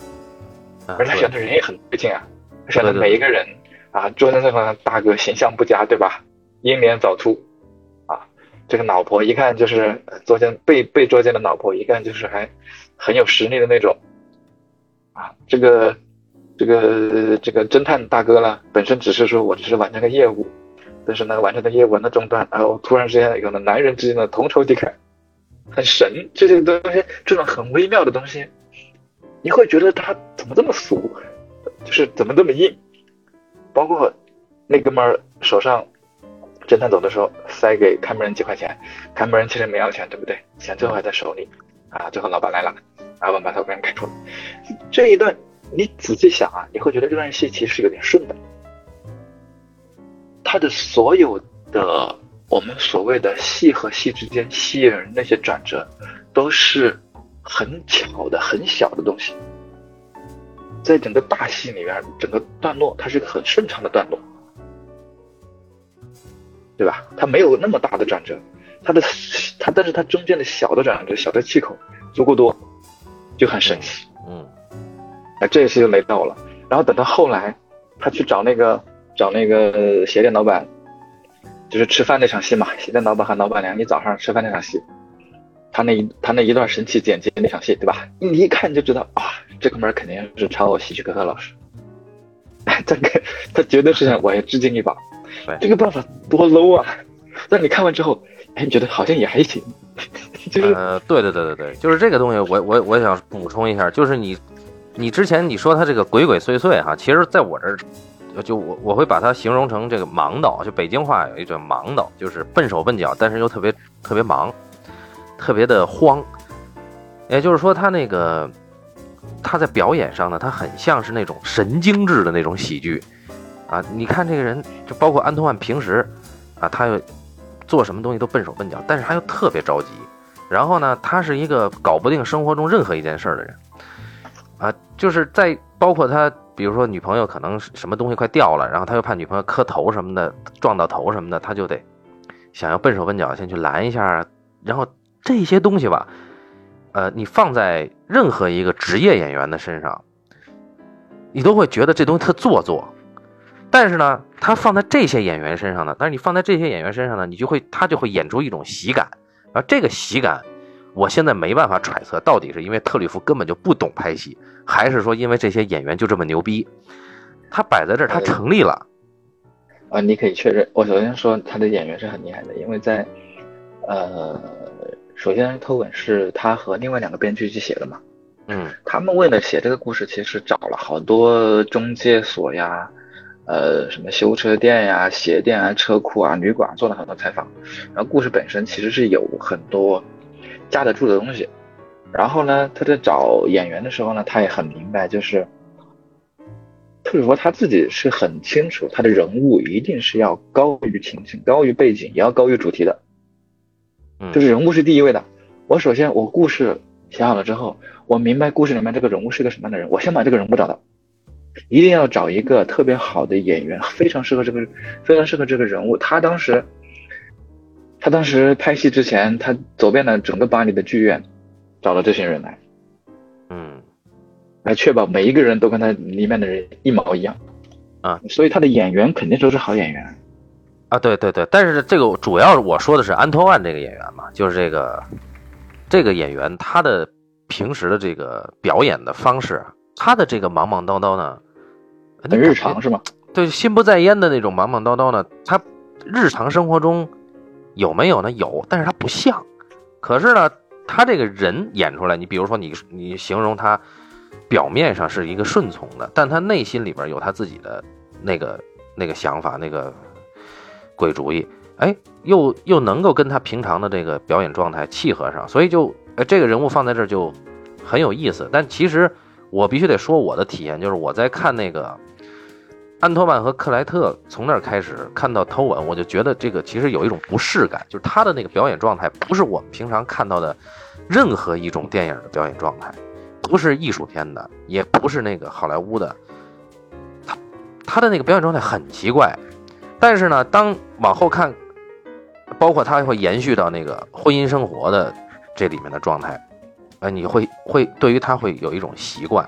Speaker 2: 而他选的人也很对劲啊，他选的每一个人啊，捉奸在床的大哥形象不佳，对吧？英年早出。这个老婆一看就是捉奸被被捉奸的老婆，一看就是还很有实力的那种，啊，这个这个这个侦探大哥呢，本身只是说我只是完成个业务，但是呢，完成的业务呢中断，然后突然之间有了男人之间的同仇敌忾，很神，这些东西，这种很微妙的东西，你会觉得他怎么这么俗，就是怎么这么硬，包括那哥们儿手上，侦探走的时候塞给看门人几块钱，看门人其实没要钱，对不对？钱最后还在手里，啊，最后老板来了，老板把他给开除了，这一段你仔细想啊，你会觉得这段戏其实是有点顺的。他的所有的我们所谓的戏和戏之间吸引人那些转折，都是很巧的、很小的东西，在整个大戏里面，整个段落它是个很顺畅的段落，对吧？它没有那么大的转折，它的它，但是它中间的小的转折、小的气口足够多，就很神奇。
Speaker 1: 嗯，
Speaker 2: 哎，这一次就没到了。然后等到后来，他去找那个。找那个鞋店老板，就是吃饭那场戏嘛。鞋店老板和老板娘，你早上吃饭那场戏，他那一他那一段神奇剪辑那场戏，对吧？你一看就知道啊，这哥们儿肯定是抄我喜剧可可老师。(laughs) 这个他绝对是想我也致敬一把。这个办法多 low 啊！但你看完之后，哎，你觉得好像也还行。(laughs) 就是
Speaker 1: 呃，对对对对对，就是这个东西，我我我想补充一下，就是你你之前你说他这个鬼鬼祟祟哈，其实在我这儿。就我我会把它形容成这个盲道，就北京话有一种盲道，就是笨手笨脚，但是又特别特别忙，特别的慌。也就是说，他那个他在表演上呢，他很像是那种神经质的那种喜剧啊。你看这个人，就包括安托万平时啊，他又做什么东西都笨手笨脚，但是他又特别着急。然后呢，他是一个搞不定生活中任何一件事的人啊，就是在包括他。比如说女朋友可能什么东西快掉了，然后他又怕女朋友磕头什么的撞到头什么的，他就得想要笨手笨脚先去拦一下。然后这些东西吧，呃，你放在任何一个职业演员的身上，你都会觉得这东西特做作。但是呢，他放在这些演员身上呢，但是你放在这些演员身上呢，你就会他就会演出一种喜感。而这个喜感，我现在没办法揣测到底是因为特里弗根本就不懂拍戏。还是说，因为这些演员就这么牛逼，他摆在这儿，他成立了。
Speaker 2: 啊，你可以确认。我首先说他的演员是很厉害的，因为在，呃，首先《偷吻》是他和另外两个编剧去写的嘛。
Speaker 1: 嗯。
Speaker 2: 他们为了写这个故事，其实找了好多中介所呀，呃，什么修车店呀、鞋店啊、车库啊、旅馆，做了很多采访。然后故事本身其实是有很多架得住的东西。然后呢，他在找演员的时候呢，他也很明白，就是特里弗他自己是很清楚，他的人物一定是要高于情景、高于背景，也要高于主题的。就是人物是第一位的。我首先我故事写好了之后，我明白故事里面这个人物是个什么样的人，我先把这个人物找到，一定要找一个特别好的演员，非常适合这个，非常适合这个人物。他当时，他当时拍戏之前，他走遍了整个巴黎的剧院。找了这些人来，
Speaker 1: 嗯，
Speaker 2: 来确保每一个人都跟他里面的人一毛一样，
Speaker 1: 啊，
Speaker 2: 所以他的演员肯定都是好演员，
Speaker 1: 啊，对对对，但是这个主要我说的是安托万这个演员嘛，就是这个这个演员他的平时的这个表演的方式，他的这个忙忙叨叨呢，
Speaker 2: 很日常是吗？
Speaker 1: 对，心不在焉的那种忙忙叨叨呢，他日常生活中有没有呢？有，但是他不像，可是呢。他这个人演出来，你比如说你你形容他表面上是一个顺从的，但他内心里边有他自己的那个那个想法，那个鬼主意，哎，又又能够跟他平常的这个表演状态契合上，所以就哎这个人物放在这儿就很有意思。但其实我必须得说我的体验，就是我在看那个安托万和克莱特从那儿开始看到偷吻，我就觉得这个其实有一种不适感，就是他的那个表演状态不是我们平常看到的。任何一种电影的表演状态，不是艺术片的，也不是那个好莱坞的，他他的那个表演状态很奇怪。但是呢，当往后看，包括他会延续到那个婚姻生活的这里面的状态，呃，你会会对于他会有一种习惯。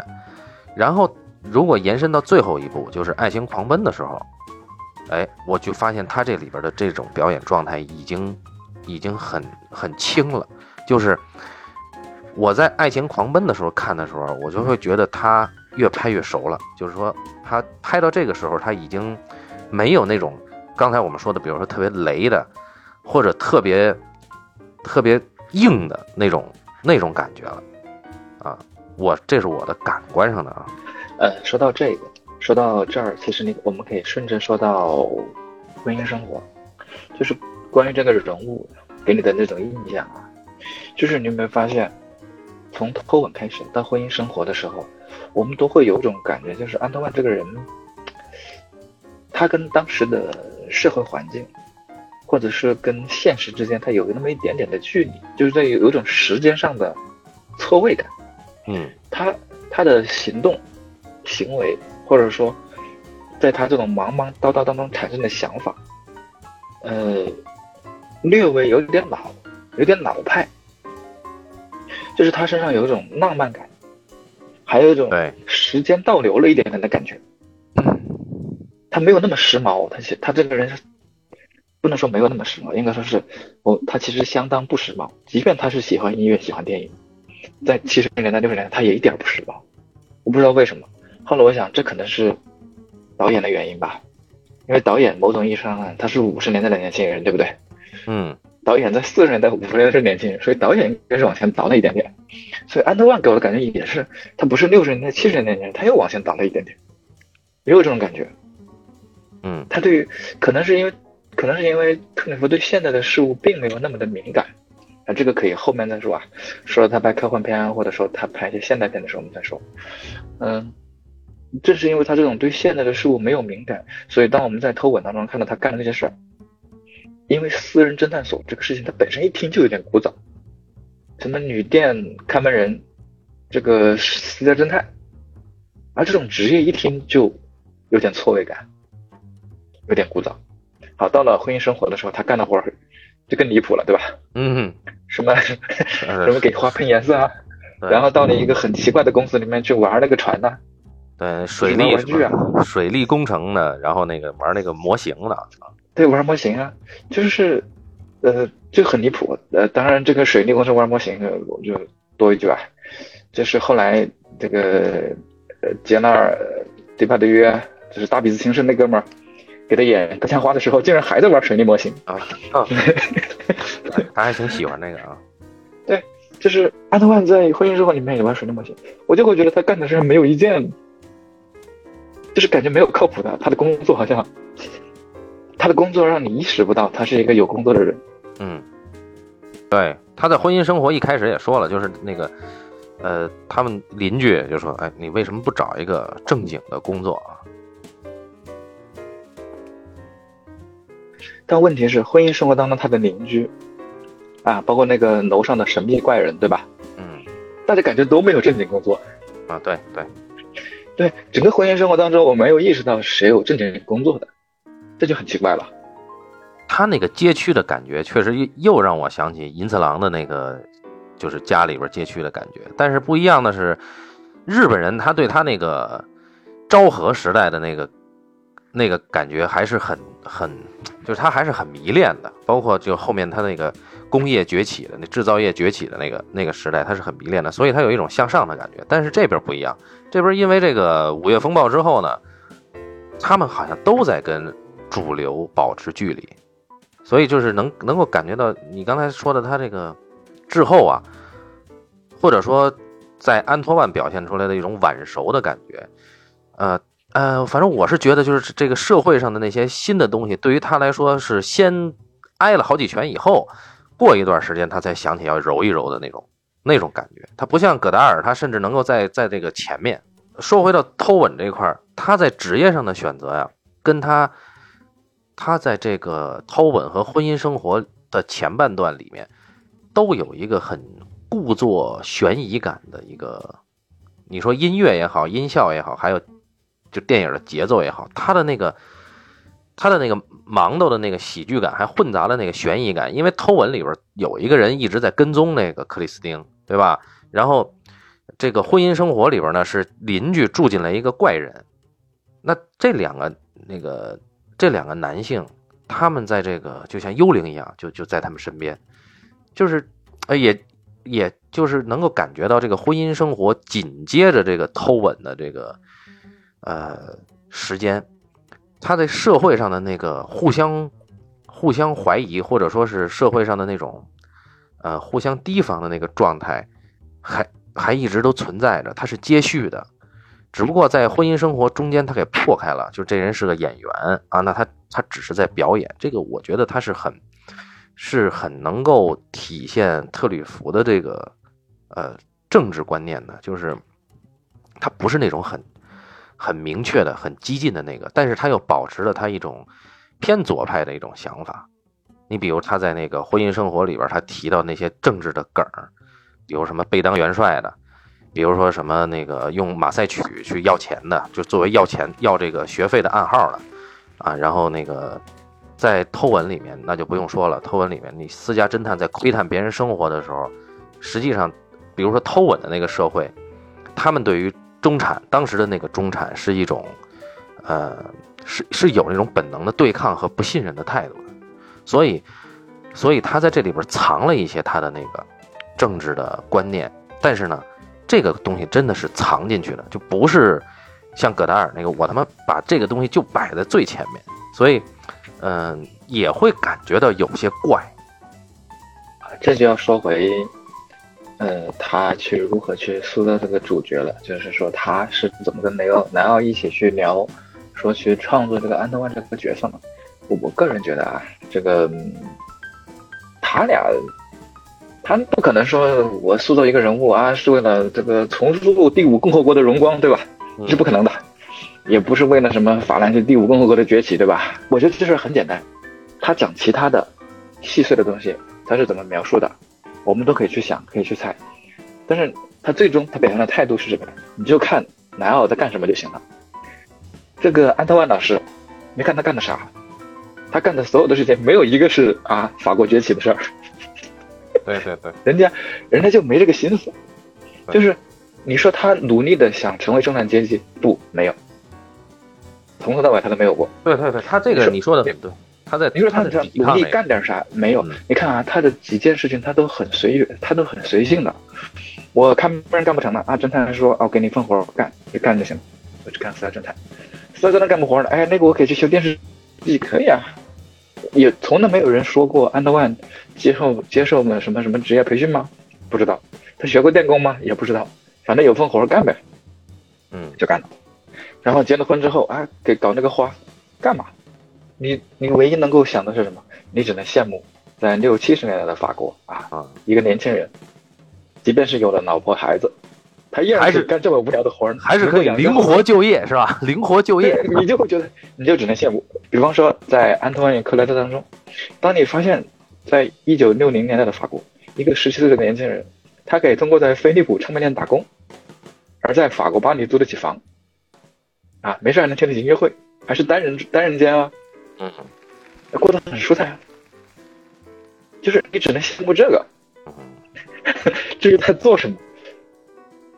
Speaker 1: 然后如果延伸到最后一步，就是爱情狂奔的时候，哎，我就发现他这里边的这种表演状态已经已经很很轻了。就是我在《爱情狂奔》的时候看的时候，我就会觉得他越拍越熟了。就是说，他拍到这个时候，他已经没有那种刚才我们说的，比如说特别雷的，或者特别特别硬的那种那种感觉了啊。我这是我的感官上的啊。
Speaker 2: 呃，说到这个，说到这儿，其实你我们可以顺着说到婚姻生活，就是关于这个人物给你的那种印象啊，就是你有没有发现，从偷吻开始到婚姻生活的时候，我们都会有一种感觉，就是安德万这个人，他跟当时的社会环境，或者是跟现实之间，他有那么一点点的距离，就是在有一种时间上的错位感。
Speaker 1: 嗯，
Speaker 2: 他他的行动、行为，或者说，在他这种忙忙叨叨当中产生的想法，呃，略微有点老，有点老派，就是他身上有一种浪漫感，还有一种时间倒流了一点点的感觉。他没有那么时髦，他其他这个人是不能说没有那么时髦，应该说是我他其实相当不时髦。即便他是喜欢音乐、喜欢电影，在七十年代、六十年代，他也一点不时髦。我不知道为什么。后来我想，这可能是导演的原因吧，因为导演某种意义上他是五十年代的年轻人，对不对？
Speaker 1: 嗯，
Speaker 2: 导演在四十年代、五十年代是年轻人，所以导演应该是往前倒了一点点。所以安德万给我的感觉也是，他不是六十年代、七十年代的人，他又往前倒了一点点，也有这种感觉。
Speaker 1: 嗯，
Speaker 2: 他对于可能是因为，可能是因为特里弗对现在的事物并没有那么的敏感，啊，这个可以后面再说啊。说到他拍科幻片啊，或者说他拍一些现代片的时候，我们再说。嗯，正是因为他这种对现在的事物没有敏感，所以当我们在偷吻当中看到他干的那些事儿，因为私人侦探所这个事情，它本身一听就有点古早，什么女店看门人，这个私家侦探，而这种职业一听就有点错位感。有点古早。好，到了婚姻生活的时候，他干的活儿就更离谱了，对吧？
Speaker 1: 嗯，
Speaker 2: 什么 (laughs) 什么给花喷颜色啊，然后到了一个很奇怪的公司里面去玩那个船呐、
Speaker 1: 对水利
Speaker 2: 玩具啊
Speaker 1: 水利工程的，然后那个玩那个模型的，
Speaker 2: 对，玩模型啊，就是呃，就很离谱。呃，当然这个水利工程玩模型，呃我就多一句啊，就是后来这个呃杰纳尔·迪帕德约，就是大鼻子情圣那哥们儿。给他演格枪花的时候，竟然还在玩水泥模型
Speaker 1: 啊！啊 (laughs) 他还挺喜欢那个啊。
Speaker 2: 对，就是安德万在婚姻生活里面也玩水泥模型，我就会觉得他干的事没有一件，就是感觉没有靠谱的。他的工作好像，他的工作让你意识不到他是一个有工作的人。
Speaker 1: 嗯，对，他在婚姻生活一开始也说了，就是那个，呃，他们邻居就说：“哎，你为什么不找一个正经的工作啊？”
Speaker 2: 但问题是，婚姻生活当中他的邻居，啊，包括那个楼上的神秘怪人，对吧？
Speaker 1: 嗯，
Speaker 2: 大家感觉都没有正经工作。
Speaker 1: 啊，对对
Speaker 2: 对，整个婚姻生活当中，我没有意识到谁有正经工作的，这就很奇怪了。
Speaker 1: 他那个街区的感觉，确实又又让我想起银次郎的那个，就是家里边街区的感觉。但是不一样的是，日本人他对他那个昭和时代的那个那个感觉还是很很。就是他还是很迷恋的，包括就后面他那个工业崛起的那制造业崛起的那个那个时代，他是很迷恋的，所以他有一种向上的感觉。但是这边不一样，这边因为这个五月风暴之后呢，他们好像都在跟主流保持距离，所以就是能能够感觉到你刚才说的他这个滞后啊，或者说在安托万表现出来的一种晚熟的感觉，呃。呃，反正我是觉得，就是这个社会上的那些新的东西，对于他来说是先挨了好几拳以后，过一段时间他才想起要揉一揉的那种那种感觉。他不像葛达尔，他甚至能够在在这个前面。说回到偷吻这块他在职业上的选择呀，跟他他在这个偷吻和婚姻生活的前半段里面，都有一个很故作悬疑感的一个，你说音乐也好，音效也好，还有。就电影的节奏也好，他的那个，他的那个忙叨的那个喜剧感，还混杂了那个悬疑感。因为偷吻里边有一个人一直在跟踪那个克里斯汀，对吧？然后这个婚姻生活里边呢，是邻居住进来一个怪人。那这两个那个这两个男性，他们在这个就像幽灵一样，就就在他们身边，就是呃也也就是能够感觉到这个婚姻生活紧接着这个偷吻的这个。呃，时间他在社会上的那个互相互相怀疑，或者说是社会上的那种呃互相提防的那个状态，还还一直都存在着，它是接续的。只不过在婚姻生活中间，他给破开了，就这人是个演员啊，那他他只是在表演。这个我觉得他是很是很能够体现特吕弗的这个呃政治观念的，就是他不是那种很很明确的、很激进的那个，但是他又保持了他一种偏左派的一种想法。你比如他在那个婚姻生活里边，他提到那些政治的梗儿，比如什么被当元帅的。比如说什么那个用马赛曲去要钱的，就作为要钱要这个学费的暗号了，啊，然后那个在偷吻里面那就不用说了，偷吻里面你私家侦探在窥探别人生活的时候，实际上，比如说偷吻的那个社会，他们对于中产当时的那个中产是一种，呃，是是有那种本能的对抗和不信任的态度的，所以，所以他在这里边藏了一些他的那个政治的观念，但是呢。这个东西真的是藏进去的，就不是像葛达尔那个，我他妈把这个东西就摆在最前面，所以，嗯，也会感觉到有些怪。
Speaker 2: 这就要说回，呃，他去如何去塑造这个主角了，就是说他是怎么跟雷奥、南奥一起去聊，说去创作这个安德万这个角色嘛？我我个人觉得啊，这个他俩。他不可能说我塑造一个人物啊，是为了这个重塑第五共和国的荣光，对吧？是不可能的，也不是为了什么法兰西第五共和国的崛起，对吧？我觉得这事很简单，他讲其他的细碎的东西，他是怎么描述的，我们都可以去想，可以去猜。但是他最终他表现的态度是什么？你就看南奥在干什么就行了。这个安特万老师，没看他干的啥？他干的所有的事情，没有一个是啊法国崛起的事儿。
Speaker 1: 对对对，(laughs)
Speaker 2: 人家，人家就没这个心思，就是，你说他努力的想成为中产阶级，不，没有，从头到尾他都没有过。
Speaker 1: 对对对，他这个你说的很对，他在
Speaker 2: 你说他努力干点啥？没有，你看啊，他的几件事情他都很随遇，他都很随性的。我看不然干不成的啊，侦探说哦，给你份活干，就干就行了，我去干私家侦探，私家侦探干不活了，哎，那个我可以去修电视机，可以啊。也从来没有人说过安德万接受接受了什么什么职业培训吗？不知道。他学过电工吗？也不知道。反正有份活干呗，
Speaker 1: 嗯，
Speaker 2: 就干了。然后结了婚之后啊，给搞那个花，干嘛？你你唯一能够想的是什么？你只能羡慕在六七十年代的法国啊，一个年轻人，即便是有了老婆孩子。他依然是干这么无聊的活儿，
Speaker 1: 还是可以灵活就业，是吧？灵活就业，
Speaker 2: 你就会觉得，你就只能羡慕。比方说，在安托万·克莱特当中，当你发现，在一九六零年代的法国，一个十七岁的年轻人，他可以通过在飞利浦唱片店打工，而在法国巴黎租得起房，啊，没事还能天天去约会，还是单人单人间啊，
Speaker 1: 嗯，
Speaker 2: 过得很舒坦啊。就是你只能羡慕这个，至于他做什么。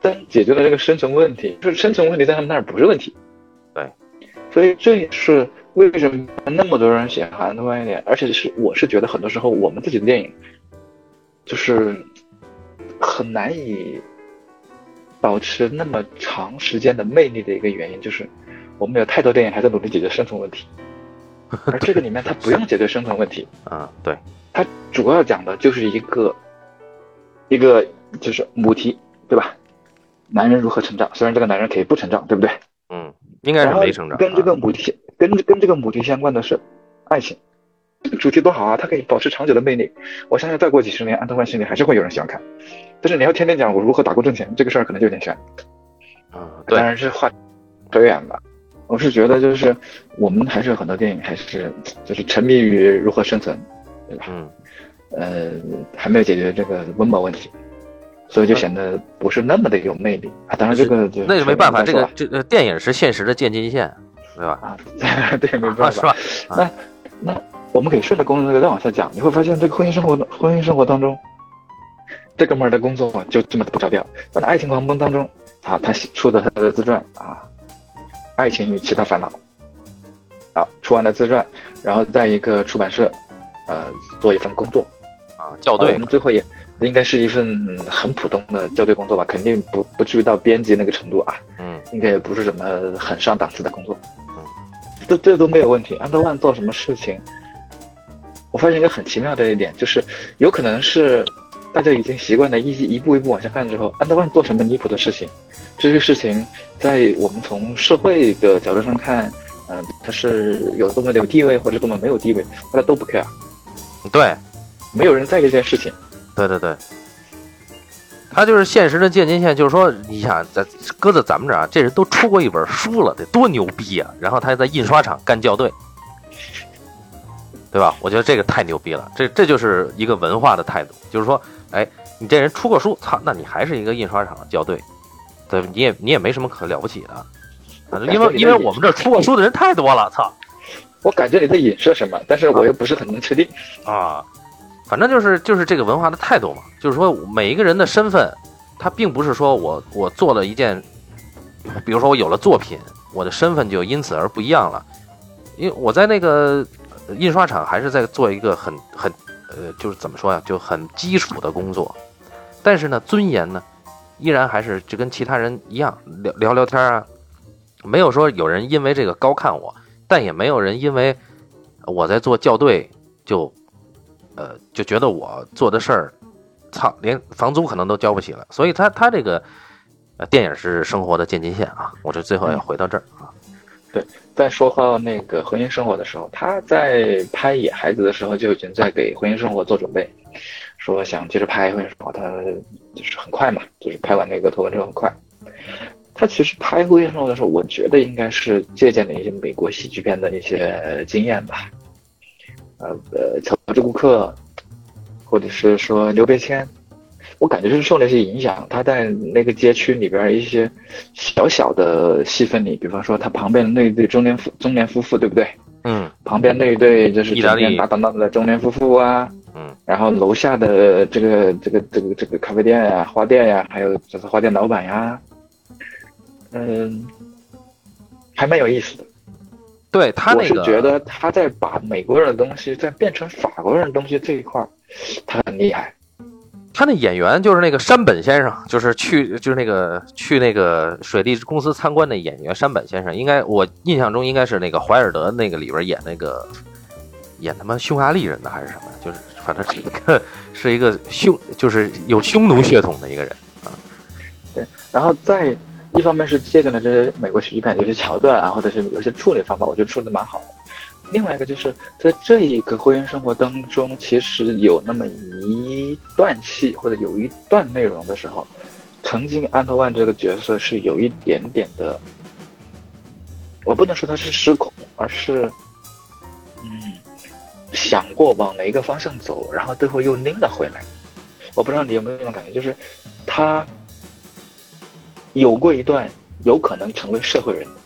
Speaker 2: 但解决了这个生存问题，就是生存问题在他们那儿不是问题，
Speaker 1: 对，
Speaker 2: 所以这也是为什么那么多人喜欢的外点，而且是我是觉得很多时候我们自己的电影，就是很难以保持那么长时间的魅力的一个原因，就是我们有太多电影还在努力解决生存问题，而这个里面它不用解决生存问题，(laughs)
Speaker 1: 啊，对，
Speaker 2: 它主要讲的就是一个一个就是母题，对吧？男人如何成长？虽然这个男人可以不成长，对不对？
Speaker 1: 嗯，应该是没成长。
Speaker 2: 跟这个母题，跟跟这个母题相关的是爱情，这个主题多好啊！它可以保持长久的魅力。我相信再过几十年，安德万心里还是会有人喜欢看。但是你要天天讲我如何打工挣钱，这个事儿可能就有点悬。
Speaker 1: 啊，
Speaker 2: 当然是话扯远了。我是觉得就是我们还是有很多电影还是就是沉迷于如何生存，对吧？
Speaker 1: 嗯，
Speaker 2: 呃，还没有解决这个温饱问题。所以就显得不是那么的有魅力啊！当然这个就
Speaker 1: 那就没办法，这个这个电影是现实的渐进线，对吧？
Speaker 2: 啊，对，(laughs) 没办法，
Speaker 1: 是吧？
Speaker 2: 那那我们可以顺着工作这个再往下讲，你会发现这个婚姻生活婚姻生活当中，这哥们儿的工作就这么的不着调。在爱情狂奔当中，啊，他出的他的自传啊，《爱情与其他烦恼》，啊，出完了自传，然后在一个出版社，呃，做一份工作，
Speaker 1: 啊，校对，
Speaker 2: 我们最后也。应该是一份很普通的校对工作吧，肯定不不至于到编辑那个程度啊。
Speaker 1: 嗯，
Speaker 2: 应该也不是什么很上档次的工作。
Speaker 1: 嗯，
Speaker 2: 这这都没有问题。安德万做什么事情，我发现一个很奇妙的一点，就是有可能是大家已经习惯了一一步一步往下看之后，安德万做什么离谱的事情，这些事情在我们从社会的角度上看，嗯、他是有多么有地位或者多么没有地位，大家都不 care，
Speaker 1: 对，
Speaker 2: 没有人在意这件事情。
Speaker 1: 对对对，他就是现实的渐进线，就是说，你想在搁在咱们这儿啊，这人都出过一本书了，得多牛逼啊！然后他还在印刷厂干校对，对吧？我觉得这个太牛逼了，这这就是一个文化的态度，就是说，哎，你这人出过书，操，那你还是一个印刷厂校对，对，你也你也没什么可了不起的，啊，因为因为我们这儿出过书的人太多了，操
Speaker 2: 我感觉你在影射什么，但是我又不是很能确定。
Speaker 1: 啊！反正就是就是这个文化的态度嘛，就是说每一个人的身份，他并不是说我我做了一件，比如说我有了作品，我的身份就因此而不一样了。因为我在那个呃印刷厂还是在做一个很很呃，就是怎么说呀，就很基础的工作，但是呢，尊严呢，依然还是就跟其他人一样聊聊聊天啊，没有说有人因为这个高看我，但也没有人因为我在做校对就。呃，就觉得我做的事儿，操，连房租可能都交不起了。所以他他这个，呃，电影是生活的渐进线啊。我这最后要回到这儿啊。
Speaker 2: 在说到那个婚姻生活的时候，他在拍《野孩子》的时候就已经在给婚姻生活做准备，说想接着拍婚姻生活，他就是很快嘛，就是拍完那个《头文之后很快。他其实拍婚姻生活的时候，我觉得应该是借鉴了一些美国喜剧片的一些经验吧。呃呃，乔治顾克，或者是说刘别谦，我感觉是受那些影响。他在那个街区里边一些小小的戏份里，比方说他旁边的那一对中年夫中年夫妇，对不对？
Speaker 1: 嗯
Speaker 2: 旁边那一对就是
Speaker 1: 意大利
Speaker 2: 整天打打闹闹的中年夫妇啊，
Speaker 1: 嗯
Speaker 2: 然后楼下的这个这个这个这个咖啡店呀、花店呀，还有就是花店老板呀，嗯，还蛮有意思的。
Speaker 1: 对他那
Speaker 2: 我是
Speaker 1: 个，
Speaker 2: 觉得他在把美国人的东西再变成法国人的东西这一块儿，他很厉害。
Speaker 1: 他那演员就是那个山本先生，就是去就是那个去那个水利公司参观的演员山本先生，应该我印象中应该是那个怀尔德那个里边演那个演他妈匈牙利人的还是什么，就是反正是一个 (laughs) 是一个匈就是有匈奴血统的一个人啊。对。
Speaker 2: 然后在一方面是借鉴了这些美国喜剧片有些桥段啊，或者是有些处理方法，我觉得处理的蛮好的。另外一个就是在这一个婚姻生活当中，其实有那么一段戏或者有一段内容的时候，曾经安托万这个角色是有一点点的，我不能说他是失控，而是嗯想过往哪一个方向走，然后最后又拎了回来。我不知道你有没有这种感觉，就是他有过一段有可能成为社会人的。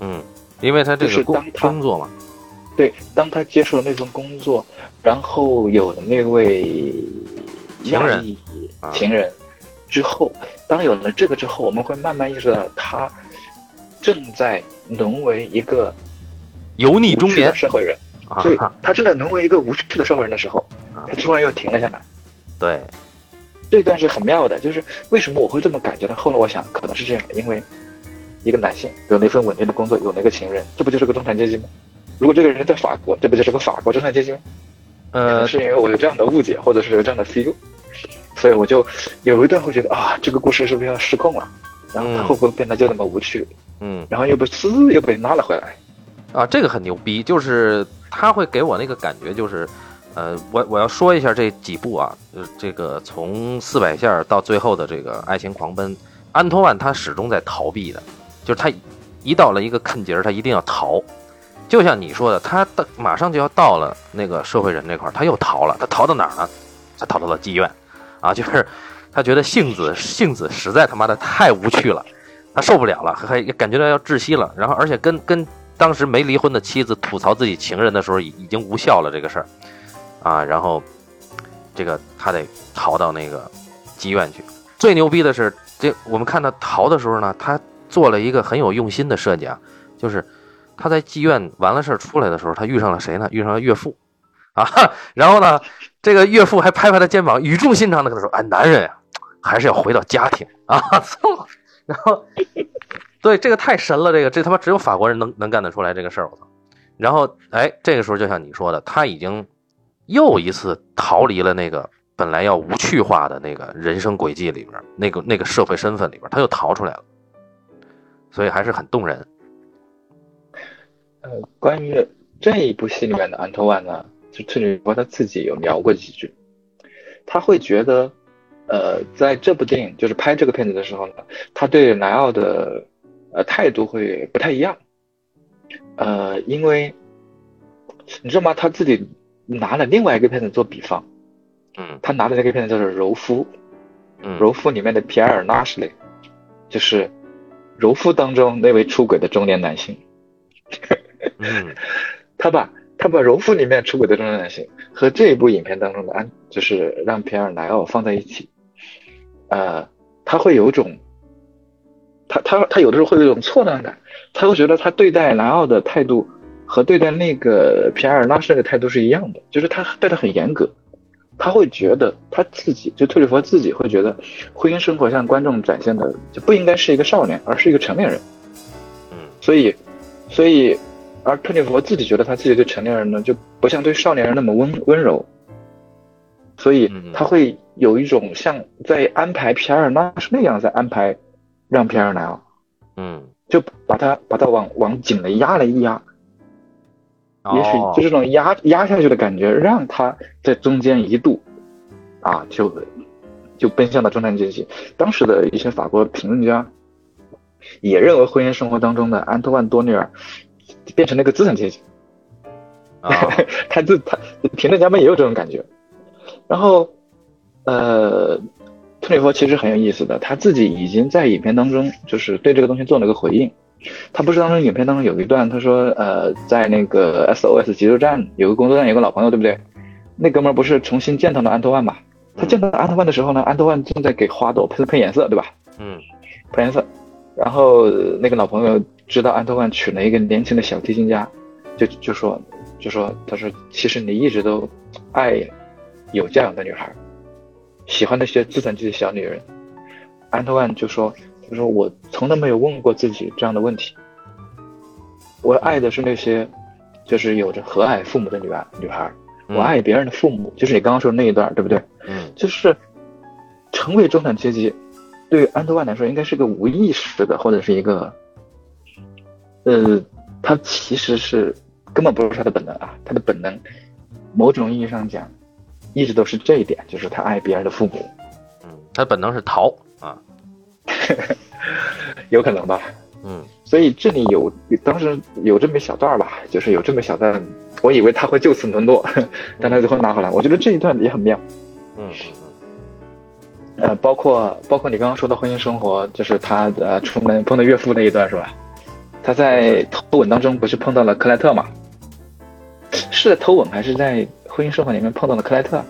Speaker 1: 嗯，因为他这
Speaker 2: 就
Speaker 1: 个工
Speaker 2: 是当他
Speaker 1: 工作嘛，
Speaker 2: 对，当他接受了那份工作，然后有了那位
Speaker 1: 情人
Speaker 2: 情人之后，当有了这个之后，我们会慢慢意识到他正在沦为一个
Speaker 1: 油腻中年
Speaker 2: 社会人。
Speaker 1: 啊
Speaker 2: 对，他正在沦为一个无趣的社会人的时候，
Speaker 1: 啊
Speaker 2: 他突然又停了下来。
Speaker 1: 对，
Speaker 2: 这段是很妙的，就是为什么我会这么感觉呢？后来我想，可能是这样的，因为一个男性有那份稳定的工作，有那个情人，这不就是个中产阶级吗？如果这个人在法国，这不就是个法国中产阶级吗？
Speaker 1: 呃，
Speaker 2: 是因为我有这样的误解，或者是有这样的 feel，所以我就有一段会觉得啊，这个故事是不是要失控了？然后它
Speaker 1: 嗯
Speaker 2: 会不会变得就那么无趣？
Speaker 1: 嗯
Speaker 2: 然后又被滋又被拉了回来。
Speaker 1: 啊，这个很牛逼，就是他会给我那个感觉，就是，呃，我我要说一下这几部啊，呃，这个从四百线儿到最后的这个爱情狂奔，安托万他始终在逃避的，就是他一到了一个坎节儿，他一定要逃，就像你说的，他到马上就要到了那个社会人这块儿，他又逃了，他逃到哪儿呢？他逃到了妓院，啊，(laughs) 就是他觉得性子性子实在他妈的太无趣了，他受不了了，还感觉到要窒息了，然后而且跟跟当时没离婚的妻子吐槽自己情人的时候，已已经无效了这个事儿，啊，然后这个他得逃到那个妓院去。最牛逼的是，这我们看他逃的时候呢，他做了一个很有用心的设计啊，就是他在妓院完了事儿出来的时候，他遇上了谁呢？遇上了岳父，啊，(laughs) 然后呢，这个岳父还拍拍他肩膀，语重心长的跟他说：“哎，男人呀、还是要回到家庭啊！” (laughs) 操，然后对，这个太神了，这个这他妈只有法国人能能干得出来这个事儿，我操！然后哎，这个时候就像你说的，他已经又一次逃离了那个本来要无趣化的那个人生轨迹里边，那个那个社会身份里边，他又逃出来了，所以还是很动人。
Speaker 2: 呃，关于这一部戏里面的安托万呢，就特里弗他自己有聊过几句，他会觉得，呃，在这部电影就是拍这个片子的时候呢，他对莱奥的呃态度会不太一样，呃，因为你知道吗？他自己拿了另外一个片子做比方，
Speaker 1: 嗯
Speaker 2: 他拿的那个片子叫做《柔夫》，
Speaker 1: 嗯，
Speaker 2: 柔夫里面的皮埃尔·拉什雷，就是柔夫当中那位出轨的中年男性。(laughs)
Speaker 1: 嗯 (laughs)
Speaker 2: 他把他把柔夫里面出轨的中年男性和这一部影片当中的安，就是让皮埃尔·莱奥放在一起，呃，他会有种，他他他有的时候会有一种错乱感，他会觉得他对待莱奥的态度和对待那个皮埃尔·拉什的态度是一样的，就是他对他很严格，他会觉得他自己就特里弗自己会觉得婚姻生活向观众展现的就不应该是一个少年，而是一个成年人，
Speaker 1: 嗯。
Speaker 2: 所以，所以，而特里弗自己觉得他自己对成年人呢，就不像对少年人那么温温柔，所以
Speaker 1: 嗯。
Speaker 2: 他会有一种像在安排皮埃尔纳是那样在安排，让皮埃尔莱奥，
Speaker 1: 嗯，
Speaker 2: 就把他把他往往紧了压了一压，也许
Speaker 1: 哦
Speaker 2: 就这种压压下去的感觉，让他在中间一度，啊，就就奔向了中产阶级。当时的一些法国评论家也认为，婚姻生活当中的安托万多尼尔变成了一个资产阶级。
Speaker 1: 啊 (laughs)
Speaker 2: 他自他评论家们也有这种感觉。然后，呃，特里弗其实很有意思的，他自己已经在影片当中就是对这个东西做了个回应。他不是当中影片当中有一段，他说，呃，在那个 SOS 急救站有个工作站有个老朋友，对不对？那哥们儿不是重新见到了安托万嘛？他见到安托万的时候呢，安托万正在给花朵喷喷颜色，对吧？
Speaker 1: 嗯
Speaker 2: 喷颜色。然后呃那个老朋友知道安托万娶了一个年轻的小提琴家，就就说就说他说其实你一直都爱有教养的女孩，喜欢那些资产阶级小女人。安托万就说就说我从来没有问过自己这样的问题，我爱的是那些就是有着和蔼父母的女孩女孩，
Speaker 1: 嗯
Speaker 2: 我爱别人的父母，就是你刚刚说的那一段，对不对？
Speaker 1: 嗯。
Speaker 2: 就是成为中产阶级，对于安德万来说，应该是个无意识的，或者是一个，呃，他其实是根本不是他的本能啊，他的本能，某种意义上讲，一直都是这一点，就是他爱别人的父母，
Speaker 1: 嗯，他本能是逃啊，(laughs)
Speaker 2: 有可能吧。
Speaker 1: 嗯
Speaker 2: 所以这里有当时有这么一小段儿吧，就是有这么一小段，我以为他会就此沦落，(laughs) 但他最后拿回来，我觉得这一段也很妙。
Speaker 1: 嗯
Speaker 2: 呃，包括包括你刚刚说的婚姻生活，就是他呃出门碰到岳父那一段是吧？他在偷吻当中不是碰到了克莱特吗？是在偷吻还是在婚姻生活里面碰到了克莱特？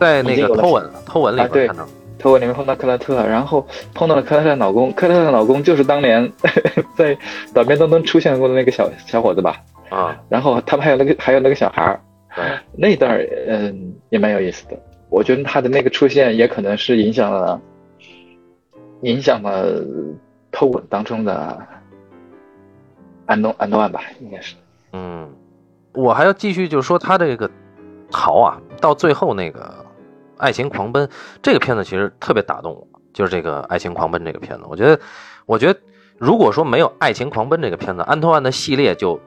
Speaker 1: 在那个偷吻偷吻里
Speaker 2: 啊对
Speaker 1: 边看到，
Speaker 2: 偷吻里面碰到克莱特，然后碰到了克莱特的老公，克莱特的老公就是当年 (laughs) 在短片当中出现过的那个小小伙子吧？
Speaker 1: 啊，
Speaker 2: 然后他们还有那个还有那个小孩儿，那段儿嗯也蛮有意思的。我觉得他的那个出现也可能是影响了影响了偷吻当中的安东安东万吧，应该是。
Speaker 1: 嗯，我还要继续就是说他这个逃啊，到最后那个爱情狂奔这个片子其实特别打动我，就是这个爱情狂奔这个片子，我觉得，我觉得如果说没有爱情狂奔这个片子，安托万的系列就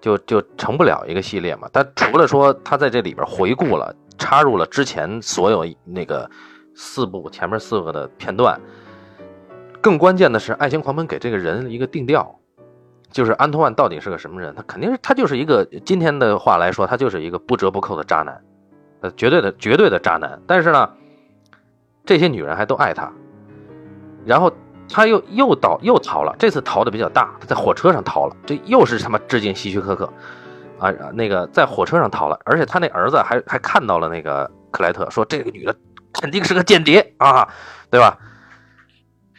Speaker 1: 就就成不了一个系列嘛。他除了说他在这里边回顾了，插入了之前所有那个四部前面四个的片段，更关键的是爱情狂奔给这个人一个定调。就是安托万到底是个什么人？他肯定是他就是一个今天的话来说，他就是一个不折不扣的渣男，呃，绝对的绝对的渣男。但是呢，这些女人还都爱他，然后他又又逃又逃了，这次逃的比较大，他在火车上逃了，这又是他妈致敬希区柯克啊！那个在火车上逃了，而且他那儿子还还看到了那个克莱特，说这个女的肯定是个间谍啊，对吧？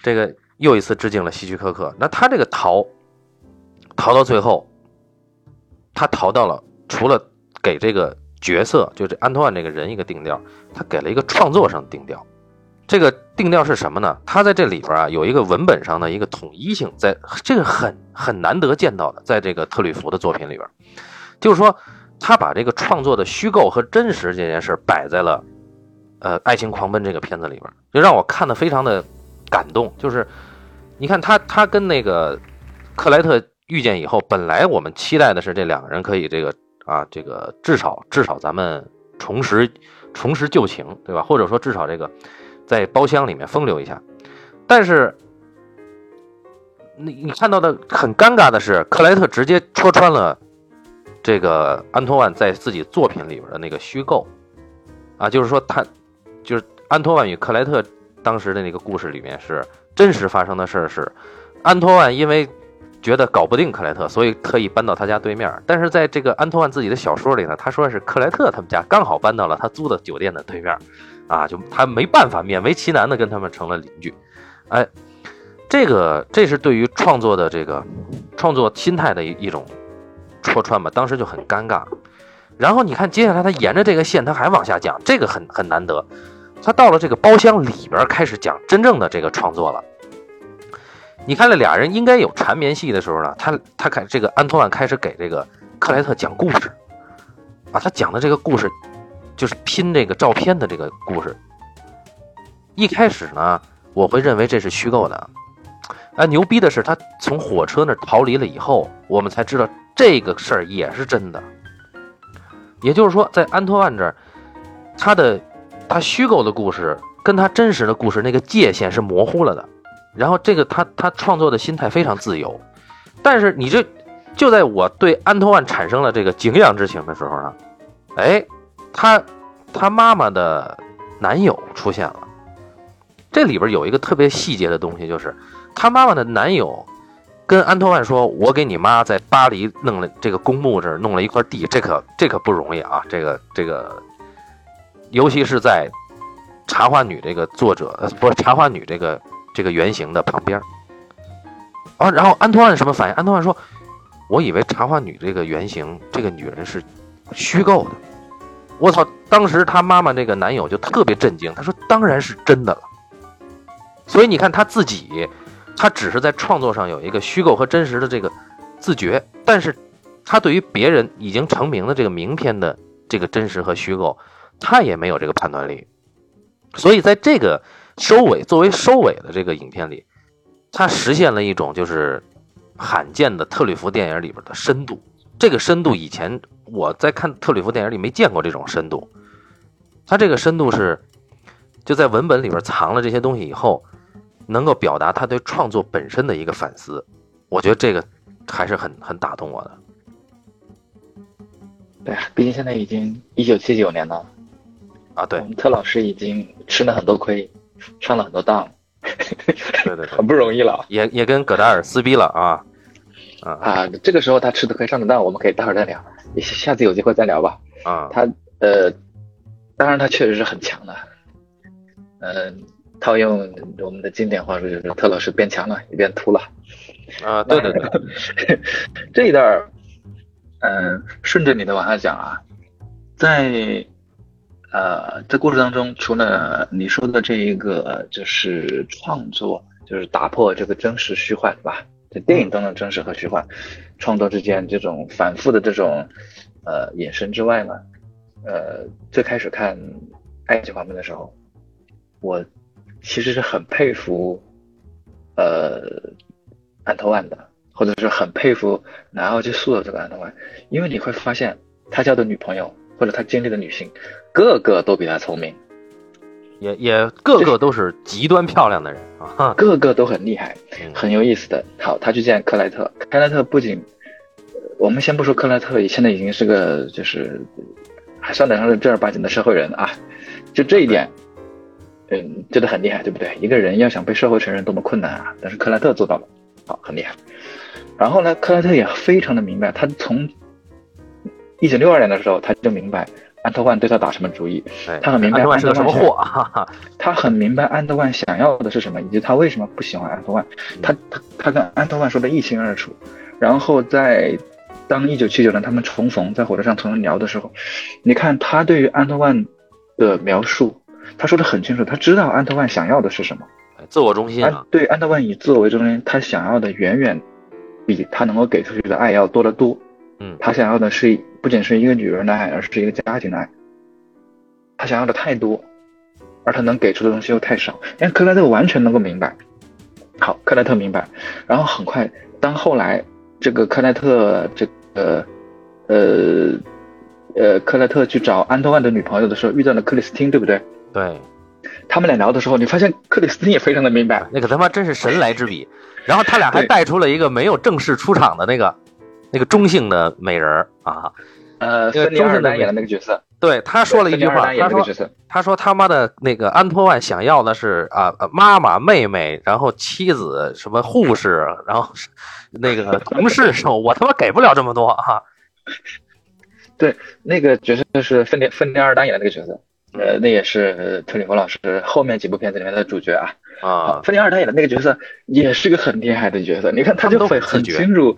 Speaker 1: 这个又一次致敬了希区柯克。那他这个逃。逃到最后，他逃到了除了给这个角色，就这安托万这个人一个定调，他给了一个创作上的定调，这个定调是什么呢？他在这里边啊有一个文本上的一个统一性，在这个很很难得见到的，在这个特吕弗的作品里边，就是说他把这个创作的虚构和真实这件事摆在了呃《爱情狂奔》这个片子里边，就让我看的非常的感动。就是你看他他跟那个克莱特遇见以后，本来我们期待的是这两个人可以这个啊这个至少至少咱们重拾重拾旧情，对吧？或者说至少这个。在包厢里面风流一下，但是你你看到的很尴尬的是，克莱特直接戳穿了这个安托万在自己作品里边的那个虚构啊，就是说他就是安托万与克莱特当时的那个故事里面是真实发生的事是安托万因为觉得搞不定克莱特，所以特意搬到他家对面，但是在这个安托万自己的小说里呢，他说是克莱特他们家刚好搬到了他租的酒店的对面。啊，就他没办法，勉为其难的跟他们成了邻居，哎，这个这是对于创作的这个创作心态的一一种戳穿吧，当时就很尴尬。然后你看接下来他沿着这个线他还往下讲，这个很很难得。他到了这个包厢里边开始讲真正的这个创作了。你看这俩人应该有缠绵戏的时候呢，他他开这个安托万开始给这个克莱特讲故事，啊，他讲的这个故事。就是拼这个照片的这个故事。一开始呢，我会认为这是虚构的。啊，牛逼的是，他从火车那逃离了以后，我们才知道这个事儿也是真的。也就是说，在安托万这儿，他的他虚构的故事跟他真实的故事那个界限是模糊了的。然后，这个他他创作的心态非常自由。但是，你这就在我对安托万产生了这个敬仰之情的时候呢，哎。他，他妈妈的男友出现了。这里边有一个特别细节的东西，就是他妈妈的男友跟安托万说：“我给你妈在巴黎弄了这个公墓这儿弄了一块地，这可这可不容易啊！这个这个，尤其是在茶花女这个作者，不是茶花女这个这个原型的旁边啊。然后安托万什么反应？安托万说：“我以为茶花女这个原型这个女人是虚构的。”我操！当时他妈妈这个男友就特别震惊，他说：“当然是真的了。”所以你看他自己，他只是在创作上有一个虚构和真实的这个自觉，但是他对于别人已经成名的这个名片的这个真实和虚构，他也没有这个判断力。所以在这个收尾作为收尾的这个影片里，他实现了一种就是罕见的特吕弗电影里边的深度。这个深度以前我在看特吕弗电影里没见过这种深度，他这个深度是就在文本里边藏了这些东西以后，能够表达他对创作本身的一个反思，我觉得这个还是很很打动我的。
Speaker 2: 对啊，毕竟现在已经一九七九年了，
Speaker 1: 啊，对，
Speaker 2: 特老师已经吃了很多亏，上了很多当，
Speaker 1: 对对，(laughs)
Speaker 2: 很不容易了，
Speaker 1: 也也跟葛达尔撕逼了啊。
Speaker 2: 啊，这个时候他吃的亏上的当，我们可以待会儿再聊，下次有机会再聊吧。
Speaker 1: 啊，
Speaker 2: 他呃，当然他确实是很强的，嗯，套用我们的经典话说就是特老师变强了，也变秃了。
Speaker 1: 啊，对对对，(laughs)
Speaker 2: 这一段嗯，顺着你的往下讲啊，在呃在故事当中，除了你说的这一个就是创作，就是打破这个真实虚幻，对吧？在电影当中真实和虚幻创作之间这种反复的这种呃眼神之外呢，呃，最开始看《爱情方面》的时候，我其实是很佩服呃安托万的，或者是很佩服南奥去塑造这个安托万，因为你会发现他交的女朋友或者他经历的女性，个个都比他聪明。
Speaker 1: 也也个个都是极端漂亮的人啊，(laughs)
Speaker 2: 个个都很厉害，很有意思的。好，他去见克莱特，克莱特不仅，我们先不说克莱特，现在已经是个就是还算得上是正儿八经的社会人啊，就这一点，嗯，觉得很厉害，对不对？一个人要想被社会承认多么困难啊，但是克莱特做到了，好，很厉害。然后呢，克莱特也非常的明白，他从一九六二年的时候他就明白。安德万对他打什么主意？他很明白安德万
Speaker 1: 什么货，(laughs)
Speaker 2: 他很明白安德万想要的是什么，以及他为什么不喜欢安德万。他他他跟安德万说的一清二楚。然后在当一九七九年他们重逢在火车上重新聊的时候，你看他对于安德万的描述，他说的很清楚，他知道安特万想要的是什么。
Speaker 1: 自我中心
Speaker 2: 安
Speaker 1: 啊，
Speaker 2: 对安特万以自我为中心，他想要的远远比他能够给出去的爱要多得多。
Speaker 1: 嗯
Speaker 2: 他想要的是不仅是一个女人的爱，而是一个家庭的爱。他想要的太多，而他能给出的东西又太少。但克莱特完全能够明白。好，克莱特明白。然后很快，当后来这个克莱特这个呃呃克莱特去找安东万的女朋友的时候，遇到了克里斯汀，对不对？
Speaker 1: 对，
Speaker 2: 他们俩聊的时候，你发现克里斯汀也非常的明白。
Speaker 1: 那个他妈真是神来之笔。然后他俩还带出了一个没有正式出场的那个那个中性的美人儿啊。
Speaker 2: 呃，
Speaker 1: 这个
Speaker 2: 芬尼尔
Speaker 1: 中性的
Speaker 2: 丹演的那个角色，
Speaker 1: 对，他说了一句话，他说他说他妈的那个安托万想要的是啊呃妈妈、妹妹，然后妻子、什么护士，然后是那个同事什么，我他妈给不了这么多啊。(laughs)
Speaker 2: 那个角色是芬尼芬尼尔丹演的那个角色，呃，那也是呃特里弗老师后面几部片子里面的主角啊。
Speaker 1: 啊，
Speaker 2: 芬尼尔丹演的那个角色也是个很厉害的角色，你看他就会很清楚，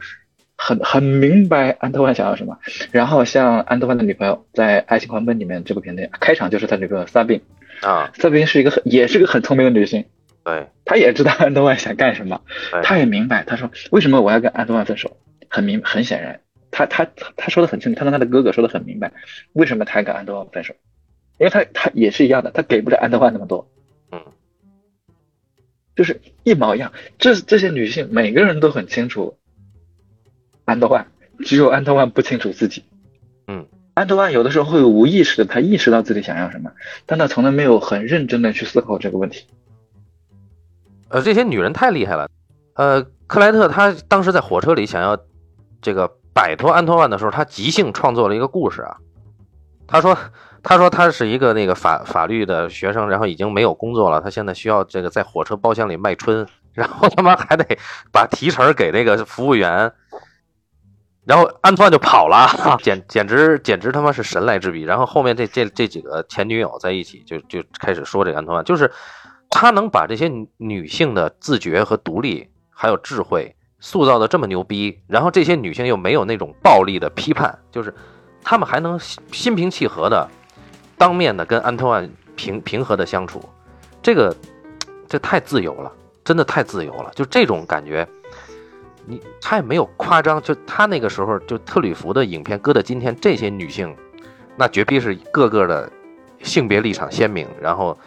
Speaker 2: 很很明白安德万想要什么。然后像安德万的女朋友在《爱情狂奔》里面这部片子开场就是他女朋友萨宾，
Speaker 1: 啊，
Speaker 2: 萨宾是一个很也是个很聪明的女性，
Speaker 1: 对，(laughs)
Speaker 2: 她也知道安德万想干什么，她也明白，她说为什么我要跟安德万分手？很明很显然，她她她说的很清楚，她跟她的哥哥说的很明白，为什么她要跟安德万分手？因为她她也是一样的，她给不了安德万那么多，
Speaker 1: 嗯，
Speaker 2: 就是一毛一样。这这些女性每个人都很清楚安德万，只有安德万不清楚自己。
Speaker 1: 嗯，
Speaker 2: 安德万有的时候会无意识的，他意识到自己想要什么，但他从来没有很认真的去思考这个问题。
Speaker 1: 呃，这些女人太厉害了。呃，克莱特他当时在火车里想要这个摆脱安托万的时候，他即兴创作了一个故事啊。他说，他说他是一个那个法法律的学生，然后已经没有工作了，他现在需要这个在火车包厢里卖春，然后他妈还得把提成给那个服务员，然后安托万就跑了，(laughs) 简简直简直他妈是神来之笔。然后后面这这这几个前女友在一起就就开始说这个安托万，就是他能把这些女性的自觉和独立还有智慧塑造的这么牛逼，然后这些女性又没有那种暴力的批判，就是他们还能心平气和的当面的跟安托万平平和的相处，这个这太自由了，真的太自由了，就这种感觉。你他也没有夸张，就他那个时候就特吕弗的影片搁到今天，这些女性那绝逼是个个的性别立场鲜明，然后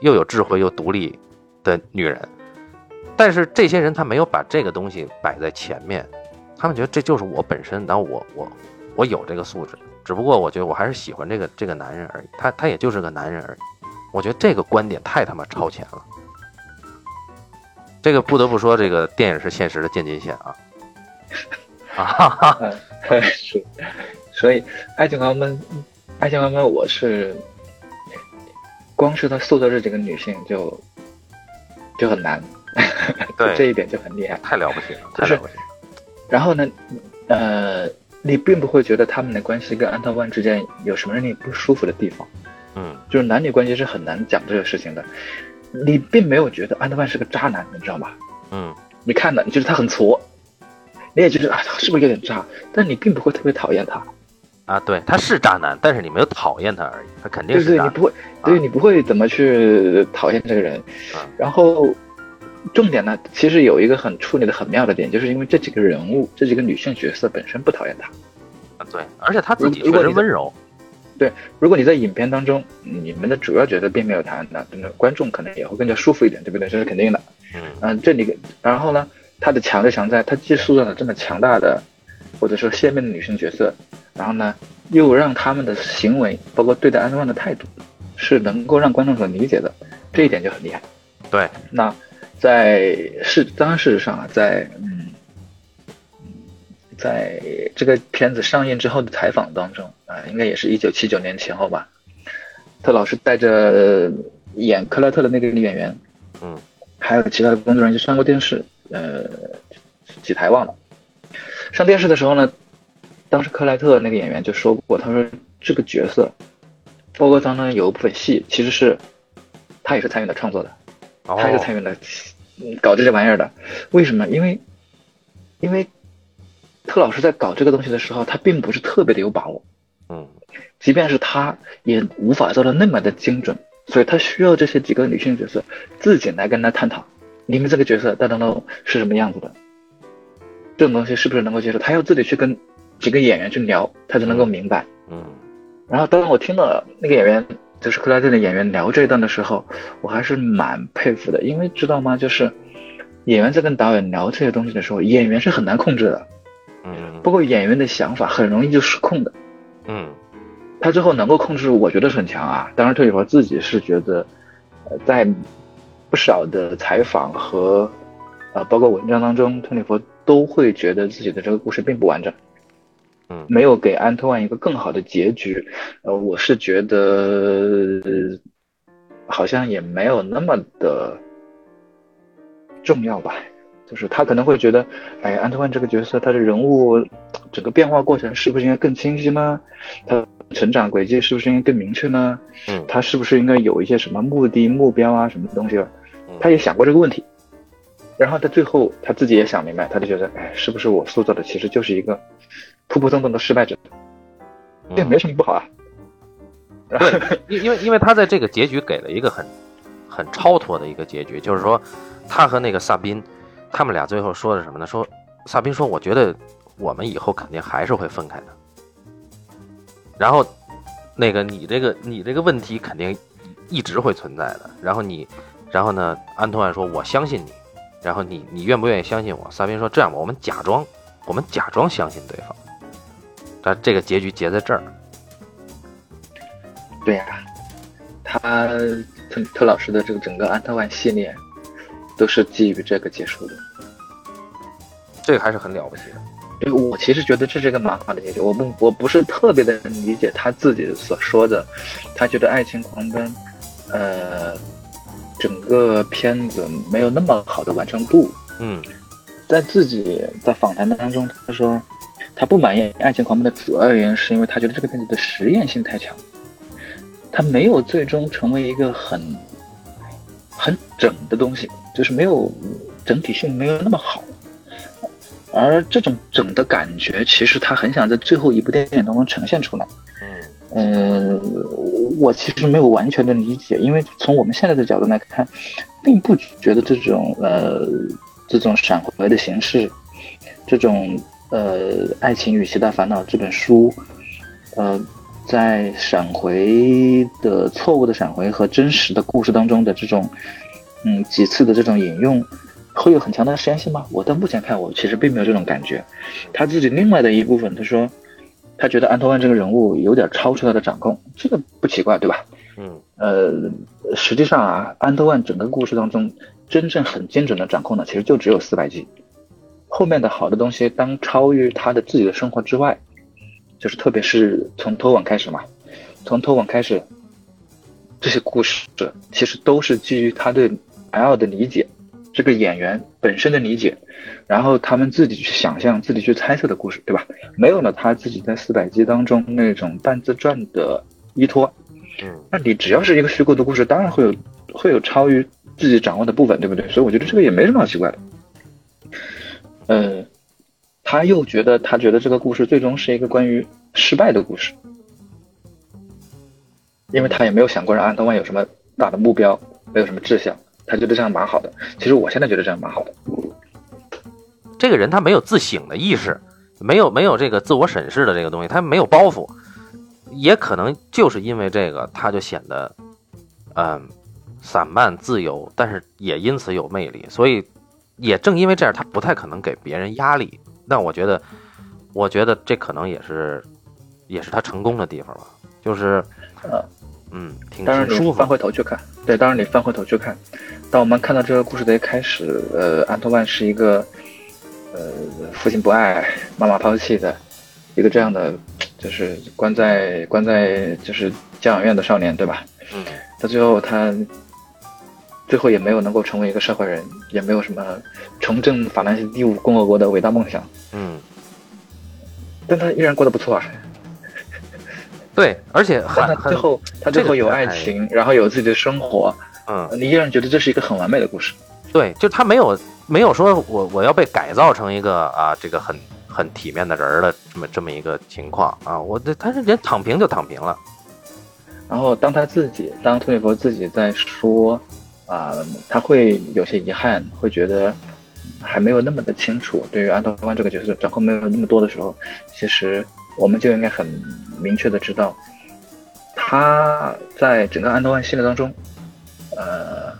Speaker 1: 又有智慧又独立的女人。但是这些人他没有把这个东西摆在前面，他们觉得这就是我本身，然后我我我有这个素质，只不过我觉得我还是喜欢这个这个男人而已，他他也就是个男人而已。我觉得这个观点太他妈超前了。这个不得不说，这个电影是现实的渐进线啊！(laughs) 啊哈哈，
Speaker 2: 嗯，是，所以《爱情狂奔》，《爱情狂奔》，我是光是他塑造这几个女性就就很难，(laughs)
Speaker 1: 对
Speaker 2: 这一点就很厉害。
Speaker 1: 太了不起了，
Speaker 2: 就是
Speaker 1: 太了不起了。
Speaker 2: 然后呢，呃，你并不会觉得他们的关系跟安特万之间有什么让你不舒服的地方，
Speaker 1: 嗯，
Speaker 2: 就是男女关系是很难讲这个事情的。你并没有觉得安德曼是个渣男，你知道吗？
Speaker 1: 嗯，
Speaker 2: 你看的，你觉得他很挫，你也觉得啊，他是不是有点渣？但你并不会特别讨厌他，
Speaker 1: 啊，对，他是渣男，但是你没有讨厌他而已，他肯定
Speaker 2: 对对，
Speaker 1: 是渣男。
Speaker 2: 你不会，对你不会怎么去讨厌这个人。
Speaker 1: 啊
Speaker 2: 然后，重点呢，其实有一个很处理的很妙的点，就是因为这几个人物，这几个女性角色本身不讨厌他。
Speaker 1: 啊对，而且他自己确实温柔。
Speaker 2: 如果你在影片当中，你们的主要角色并没有谈，那那观众可能也会更加舒服一点，对不对？这是肯定的。
Speaker 1: 嗯
Speaker 2: 嗯，这里，然后呢，他的强就强在，他既塑造了这么强大的，或者说鲜明的女性角色，然后呢，又让他们的行为，包括对待安德万的态度，是能够让观众所理解的，这一点就很厉害。
Speaker 1: 对，
Speaker 2: 那在事，当然事实上啊，在嗯，在这个片子上映之后的采访当中啊、应该也是一九七九年前后吧，特老师带着演克莱特的那个女演员，
Speaker 1: 嗯
Speaker 2: 还有其他的工作人员就上过电视，呃，几台忘了。上电视的时候呢，当时克莱特那个演员就说过，他说这个角色，包括当中有一部分戏，其实是他也是参与了创作的，
Speaker 1: 哦
Speaker 2: 他也是参与了嗯搞这些玩意儿的。为什么？因为因为特老师在搞这个东西的时候，他并不是特别的有把握，
Speaker 1: 嗯
Speaker 2: 即便是他也无法做到那么的精准，所以他需要这些几个女性角色自己来跟他探讨，你们这个角色大当中是什么样子的，这种东西是不是能够接受？他要自己去跟几个演员去聊，他才能够明白。
Speaker 1: 嗯
Speaker 2: 然后当我听到那个演员，就是克拉顿的演员聊这一段的时候，我还是蛮佩服的，因为知道吗？就是演员在跟导演聊这些东西的时候，演员是很难控制的，
Speaker 1: 嗯
Speaker 2: 包括演员的想法很容易就失控的。
Speaker 1: 嗯
Speaker 2: 他最后能够控制住，我觉得是很强啊。当然，特里弗自己是觉得，呃，在不少的采访和呃包括文章当中，特里弗都会觉得自己的这个故事并不完整，
Speaker 1: 嗯
Speaker 2: 没有给安托万一个更好的结局。呃，我是觉得、呃好像也没有那么的重要吧。就是他可能会觉得，哎，安托万这个角色，他的人物整个变化过程是不是应该更清晰呢？他成长轨迹是不是应该更明确呢？
Speaker 1: 嗯
Speaker 2: 他是不是应该有一些什么目的、目标啊，什么东西了？
Speaker 1: 嗯
Speaker 2: 他也想过这个问题，然后他最后他自己也想明白，他就觉得，哎，是不是我塑造的其实就是一个普普通通的失败者？这没什么不好啊。
Speaker 1: 对，因因为因为他在这个结局给了一个很很超脱的一个结局，就是说他和那个萨宾，他们俩最后说的什么呢？说萨宾说，我觉得我们以后肯定还是会分开的。然后那个你这个你这个问题肯定一直会存在的。然后你，然后呢，安托万说我相信你，然后你你愿不愿意相信我？萨宾说这样吧，我们假装我们假装相信对方。但这个结局结在这儿。
Speaker 2: 对呀、他特特老师的这个整个安特万系列都是基于这个结束的。
Speaker 1: 这个还是很了不起的。
Speaker 2: 对，我其实觉得这是一个蛮好的结局。我不，我不是特别的理解他自己所说的，他觉得《爱情狂奔》，呃，整个片子没有那么好的完成度。
Speaker 1: 嗯
Speaker 2: 在自己在访谈当中，他说他不满意《爱情狂奔》的主要原因是因为他觉得这个片子的实验性太强，他没有最终成为一个很很整的东西，就是没有整体性没有那么好。而这种整的感觉，其实他很想在最后一部电影当中呈现出来。
Speaker 1: 嗯
Speaker 2: 嗯，我其实没有完全的理解，因为从我们现在的角度来看，并不觉得这种呃这种闪回的形式，这种呃《爱情与其他烦恼》这本书，呃，在闪回的错误的闪回和真实的故事当中的这种嗯几次的这种引用，会有很强的实验性吗？我到目前看，我其实并没有这种感觉。他自己另外的一部分，他说。他觉得安托万这个人物有点超出他的掌控，这个不奇怪，对吧？
Speaker 1: 嗯
Speaker 2: 呃，实际上啊，安托万整个故事当中真正很精准的掌控的，其实就只有四百集。后面的好的东西，当超越他的自己的生活之外，就是特别是从托网开始嘛，从托网开始，这些故事其实都是基于他对 L 的理解，这个演员本身的理解，然后他们自己去想象、自己去猜测的故事，对吧？没有了他自己在四百集当中那种半自传的依托，
Speaker 1: 嗯
Speaker 2: 那你只要是一个虚构的故事，当然会有会有超于自己掌握的部分，对不对？所以我觉得这个也没什么好奇怪的。呃，他又觉得他觉得这个故事最终是一个关于失败的故事，因为他也没有想过让安德万有什么大的目标，没有什么志向，他觉得这样蛮好的。其实我现在觉得这样蛮好的。
Speaker 1: 这个人他没有自省的意识，没有没有这个自我审视的这个东西，他没有包袱，也可能就是因为这个，他就显得，嗯，散漫自由，但是也因此有魅力。所以，也正因为这样，他不太可能给别人压力。但我觉得，我觉得这可能也是，也是他成功的地方吧，就是，
Speaker 2: 呃，
Speaker 1: 嗯，挺
Speaker 2: 当然
Speaker 1: 挺舒服
Speaker 2: 你翻。回头去看，对，当然你翻回头去看，当我们看到这个故事的一开始，呃，安托万是一个，呃，父亲不爱、妈妈抛弃的一个这样的，就是关在关在就是教养院的少年，对吧？
Speaker 1: 嗯
Speaker 2: 到最后他最后也没有能够成为一个社会人，也没有什么重振法兰西第五共和国的伟大梦想，
Speaker 1: 嗯，
Speaker 2: 但他依然过得不错啊。
Speaker 1: 对，而且
Speaker 2: 他最后他最后有爱情，然后有自己的生活，
Speaker 1: 嗯。
Speaker 2: 你依然觉得这是一个很完美的故事。
Speaker 1: 对，就他没有没有说我我要被改造成一个啊这个很很体面的人儿的这么这么一个情况啊，我这他是人躺平就躺平了，
Speaker 2: 然后当他自己，当托尼佛自己在说，啊、他会有些遗憾，会觉得还没有那么的清楚，对于安德万这个角色掌控没有那么多的时候，其实我们就应该很明确的知道，他在整个安德万系列当中，呃，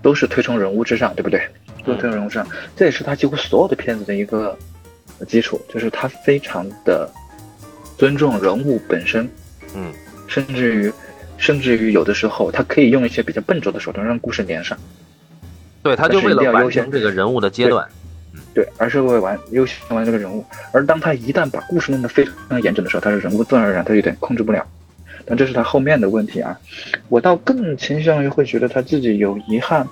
Speaker 2: 都是推崇人物至上，对不对？都是推崇人物至上，这也是他几乎所有的片子的一个基础，就是他非常的尊重人物本身，
Speaker 1: 嗯。
Speaker 2: 甚至于，甚至于有的时候，他可以用一些比较笨拙的手段让故事连上，
Speaker 1: 对，他就为了完成这个人物的阶段，
Speaker 2: 对，而是为完优先玩这个人物。而当他一旦把故事弄得非常严整的时候，他的人物自然而然他有点控制不了。但这是他后面的问题啊，我倒更倾向于会觉得他自己有遗憾，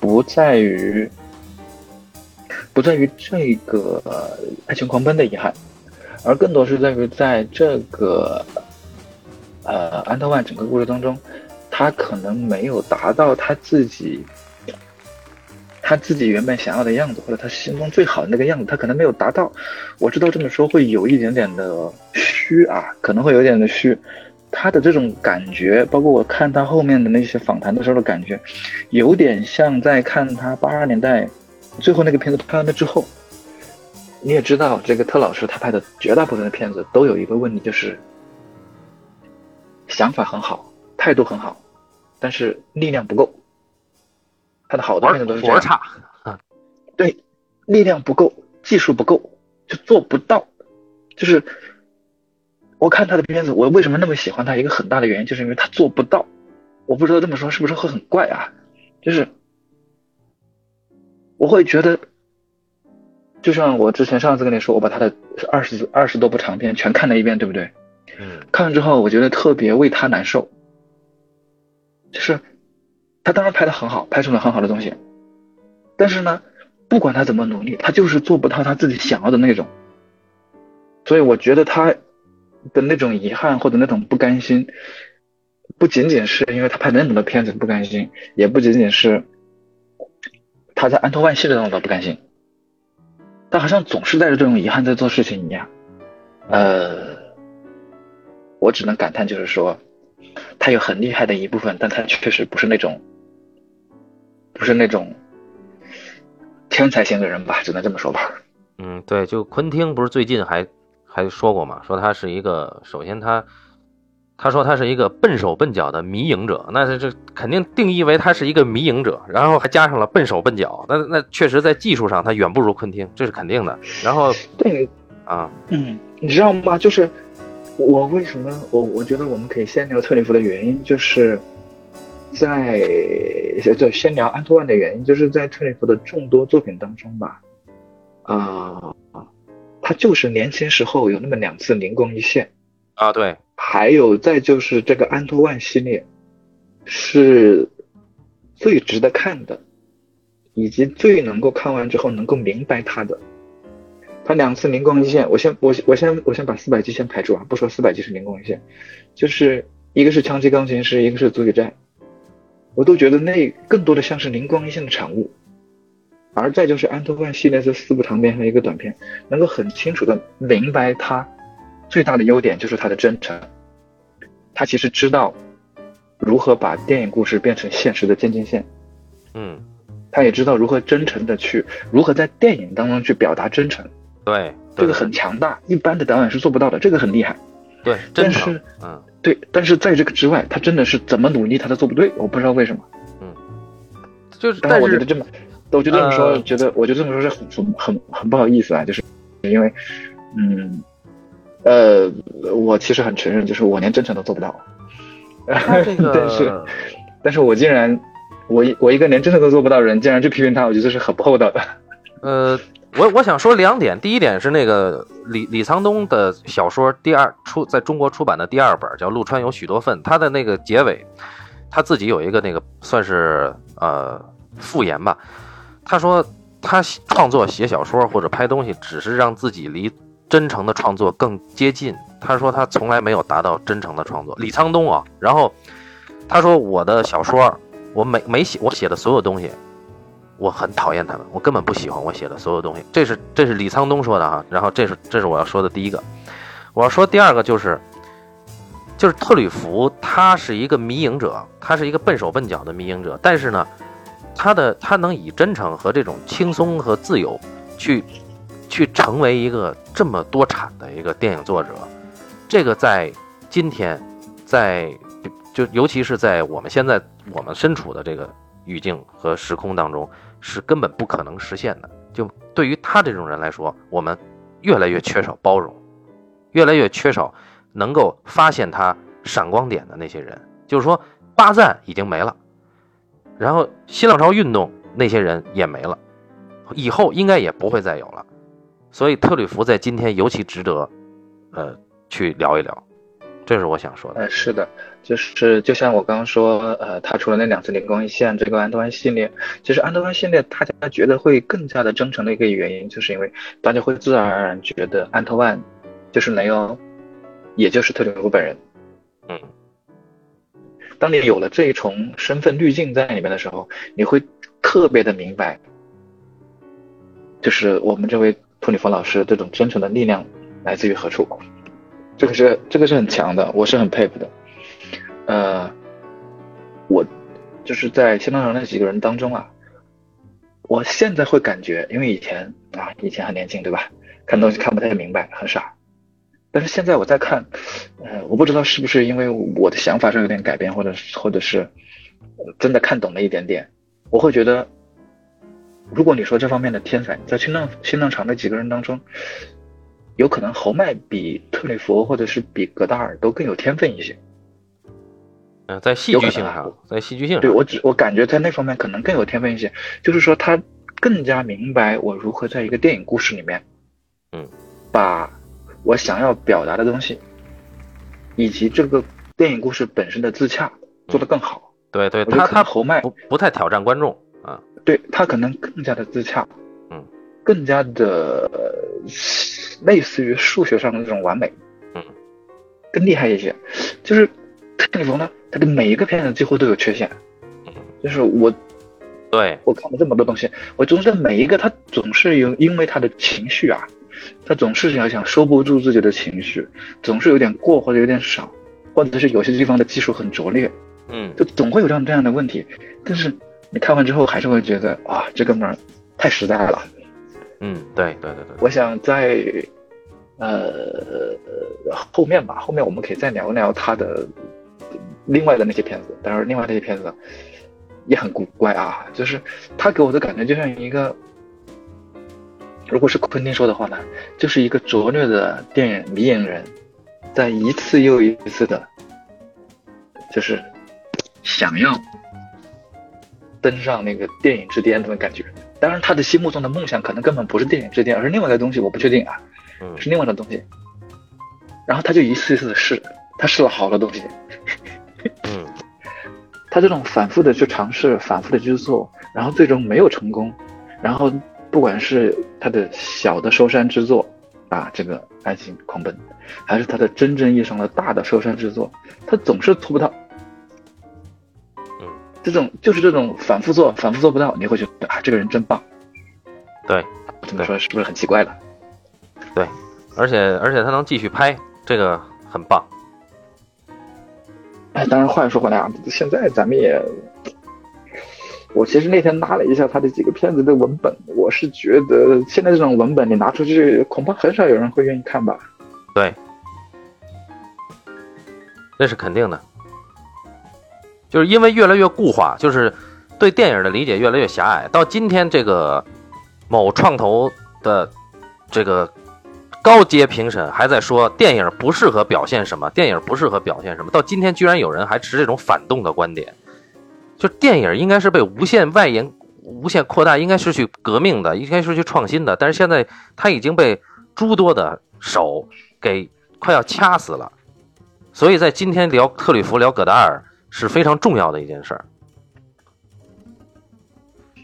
Speaker 2: 不在于，不在于这个爱情狂奔的遗憾，而更多是在于在这个呃安德万整个故事当中，他可能没有达到他自己他自己原本想要的样子，或者他心中最好的那个样子，他可能没有达到。我知道这么说会有一点点的虚啊，可能会有点的虚。他的这种感觉，包括我看他后面的那些访谈的时候的感觉，有点像在看他八十年代最后那个片子拍完了之后。你也知道，这个特老师他拍的绝大部分的片子都有一个问题，就是想法很好，态度很好，但是力量不够。他的好多片子都是这样，
Speaker 1: 活差，
Speaker 2: 对，力量不够，技术不够，就做不到。就是我看他的片子，我为什么那么喜欢他？一个很大的原因就是因为他做不到。我不知道这么说是不是会很怪啊？就是我会觉得，就像我之前上次跟你说，我把他的二十二十多部长片全看了一遍，对不对？
Speaker 1: 嗯
Speaker 2: 看完之后，我觉得特别为他难受。就是他当然拍的很好，拍出了很好的东西，但是呢，不管他怎么努力，他就是做不到他自己想要的那种。所以我觉得他的那种遗憾或者那种不甘心，不仅仅是因为他拍那么多片子不甘心，也不仅仅是他在安托万系列当中不甘心，他好像总是带着这种遗憾在做事情一样。呃，我只能感叹，就是说，他有很厉害的一部分，但他确实不是那种，不是那种天才型的人吧，只能这么说吧。
Speaker 1: 嗯，对，就昆汀不是最近还还说过嘛，说他是一个，首先他他说他是一个笨手笨脚的迷影者，那这这肯定定义为他是一个迷影者，然后还加上了笨手笨脚，那那确实在技术上他远不如昆汀，这是肯定的。然后
Speaker 2: 对，
Speaker 1: 啊，
Speaker 2: 嗯，你知道吗？就是我为什么我我觉得我们可以先聊特里弗的原因，就是在就先聊安托万的原因，就是在特里弗的众多作品当中吧，啊、他就是年轻时候有那么两次灵光一现，
Speaker 1: 啊，对，
Speaker 2: 还有再就是这个安托万系列是最值得看的，以及最能够看完之后能够明白他的。他两次灵光一现，我先我我先我先把四百集先排除啊，不说四百集是灵光一现，就是一个是枪击钢琴师，一个是足球战，我都觉得那更多的像是灵光一现的产物。而再就是安托万系列这四部长片和一个短片，能够很清楚的明白他最大的优点就是他的真诚。他其实知道如何把电影故事变成现实的渐进线，
Speaker 1: 嗯，
Speaker 2: 他也知道如何真诚的去，如何在电影当中去表达真诚，
Speaker 1: 对，对
Speaker 2: 这个很强大，一般的导演是做不到的，这个很厉害。
Speaker 1: 对，真
Speaker 2: 但
Speaker 1: 诚
Speaker 2: 是，
Speaker 1: 嗯，
Speaker 2: 对，但是在这个之外，他真的是怎么努力他都做不对，我不知道为什么。
Speaker 1: 嗯就是，但是
Speaker 2: 我觉得这么，我觉得这么说，
Speaker 1: 呃
Speaker 2: 觉得我觉得这么说是很很很很不好意思啊，就是因为，嗯，呃，我其实很承认，就是我连真诚都做不到。(laughs) 但是，但是我竟然，我一我一个连真诚都做不到的人，竟然去批评他，我觉得这是很不厚道的。
Speaker 1: 呃，我我想说两点，第一点是那个李李沧东的小说第二出在中国出版的第二本叫《陆川有许多份》，他的那个结尾，他自己有一个那个算是呃复言吧，他说他创作写小说或者拍东西，只是让自己离真诚的创作更接近。他说他从来没有达到真诚的创作。李沧东啊，然后他说我的小说，我每每写我写的所有东西。我很讨厌他们，我根本不喜欢我写的所有东西。这是这是李沧东说的哈，然后这是这是我要说的第一个，我要说第二个就是，就是特吕弗，他是一个迷影者，他是一个笨手笨脚的迷影者，但是呢，他的他能以真诚和这种轻松和自由，去去成为一个这么多产的一个电影作者，这个在今天，在就尤其是在我们现在我们身处的这个语境和时空当中，是根本不可能实现的。就对于他这种人来说，我们越来越缺少包容，越来越缺少。能够发现他闪光点的那些人，就是说巴赞已经没了，然后新浪潮运动那些人也没了，以后应该也不会再有了，所以特吕弗在今天尤其值得，呃，去聊一聊，这是我想说的。
Speaker 2: 呃，是的，就是就像我刚刚说，呃，他除了那两次灵光一现，这个安托万系列，其实安托万系列大家觉得会更加的真诚的一个原因，就是因为大家会自然而然觉得安特万就是雷欧。也就是特里弗本人，
Speaker 1: 嗯，
Speaker 2: 当你有了这一重身份滤镜在里面的时候，你会特别的明白，就是我们这位托里弗老师这种真诚的力量来自于何处，这个是这个是很强的，我是很佩服的。呃，我就是在新浪潮那几个人当中啊，我现在会感觉，因为以前啊，以前很年轻，对吧？看东西看不太明白，很傻。但是现在我在看，呃，我不知道是不是因为我的想法上有点改变，或者或者是真的看懂了一点点，我会觉得，如果你说这方面的天才，在新浪新浪潮那几个人当中，有可能侯麦比特雷弗或者是比戈达尔都更有天分一些。
Speaker 1: 嗯，在戏剧性上，在戏剧性上，
Speaker 2: 对我只我感觉在那方面可能更有天分一些，就是说他更加明白我如何在一个电影故事里面，
Speaker 1: 嗯，
Speaker 2: 把。我想要表达的东西，以及这个电影故事本身的自洽做得更好。
Speaker 1: 对对，他他
Speaker 2: 侯麦
Speaker 1: 不不太挑战观众啊。
Speaker 2: 对他可能更加的自洽，
Speaker 1: 嗯，
Speaker 2: 更加的类似于数学上的那种完美，
Speaker 1: 嗯，
Speaker 2: 更厉害一些。就是特里弗呢，他的每一个片子几乎都有缺陷，
Speaker 1: 嗯，
Speaker 2: 就是我，
Speaker 1: 对
Speaker 2: 我看了这么多东西，我总是每一个他总是有因为他的情绪啊。他总是想想收不住自己的情绪，总是有点过或者有点少，或者是有些地方的技术很拙劣，
Speaker 1: 嗯，
Speaker 2: 就总会有这样这样的问题。但是你看完之后还是会觉得啊，这哥们儿太实在了。
Speaker 1: 嗯，对对对对。
Speaker 2: 我想在呃后面吧，后面我们可以再聊聊他的另外的那些片子。当然，另外那些片子也很古怪啊，就是他给我的感觉就像一个。如果是昆汀说的话呢，就是一个拙劣的电影迷影人，在一次又一次的，就是想要登上那个电影之巅那种感觉。当然，他的心目中的梦想可能根本不是电影之巅，而是另外的东西，我不确定啊，是另外的东西。然后他就一次一次的试，他试了好多东西。
Speaker 1: 嗯，(laughs)
Speaker 2: 他这种反复的去尝试，反复的去做，然后最终没有成功，然后。不管是他的小的收山之作，啊，这个爱情狂奔，还是他的真正意义上的大的收山之作，他总是做不到。
Speaker 1: 嗯，
Speaker 2: 这种就是这种反复做，反复做不到，你会觉得啊，这个人真棒。
Speaker 1: 对，
Speaker 2: 这么说是不是很奇怪了？
Speaker 1: 对，而且而且他能继续拍，这个很棒。
Speaker 2: 哎，当然话又说回来啊，现在咱们也。我其实那天拉了一下他的几个片子的文本，我是觉得现在这种文本你拿出去，恐怕很少有人会愿意看吧。
Speaker 1: 对，那是肯定的，就是因为越来越固化，就是对电影的理解越来越狭隘。到今天，这个某创投的这个高阶评审还在说电影不适合表现什么，电影不适合表现什么。到今天，居然有人还持这种反动的观点。就电影应该是被无限外延、无限扩大，应该是去革命的，应该是去创新的。但是现在它已经被诸多的手给快要掐死了，所以在今天聊特吕弗、聊戈达尔是非常重要的一件事儿。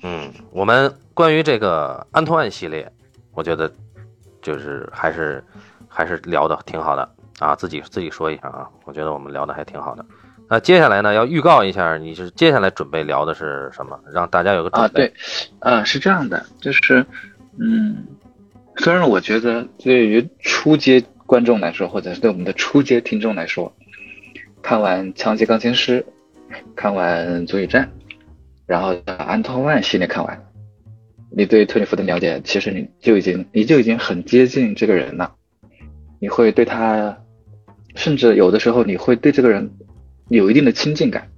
Speaker 1: 嗯，我们关于这个安托万系列，我觉得就是还是还是聊的挺好的啊，自己自己说一下啊，我觉得我们聊的还挺好的。那接下来呢？要预告一下，你是接下来准备聊的是什么？让大家有个准
Speaker 2: 备。啊，对，呃，是这样的，就是，嗯，虽然我觉得对于初阶观众来说，或者是对我们的初阶听众来说，看完《枪击钢琴师》，看完《足以战》，然后安托万系列看完，你对特里弗的了解，其实你就已经你就已经很接近这个人了。你会对他，甚至有的时候你会对这个人有一定的亲近感。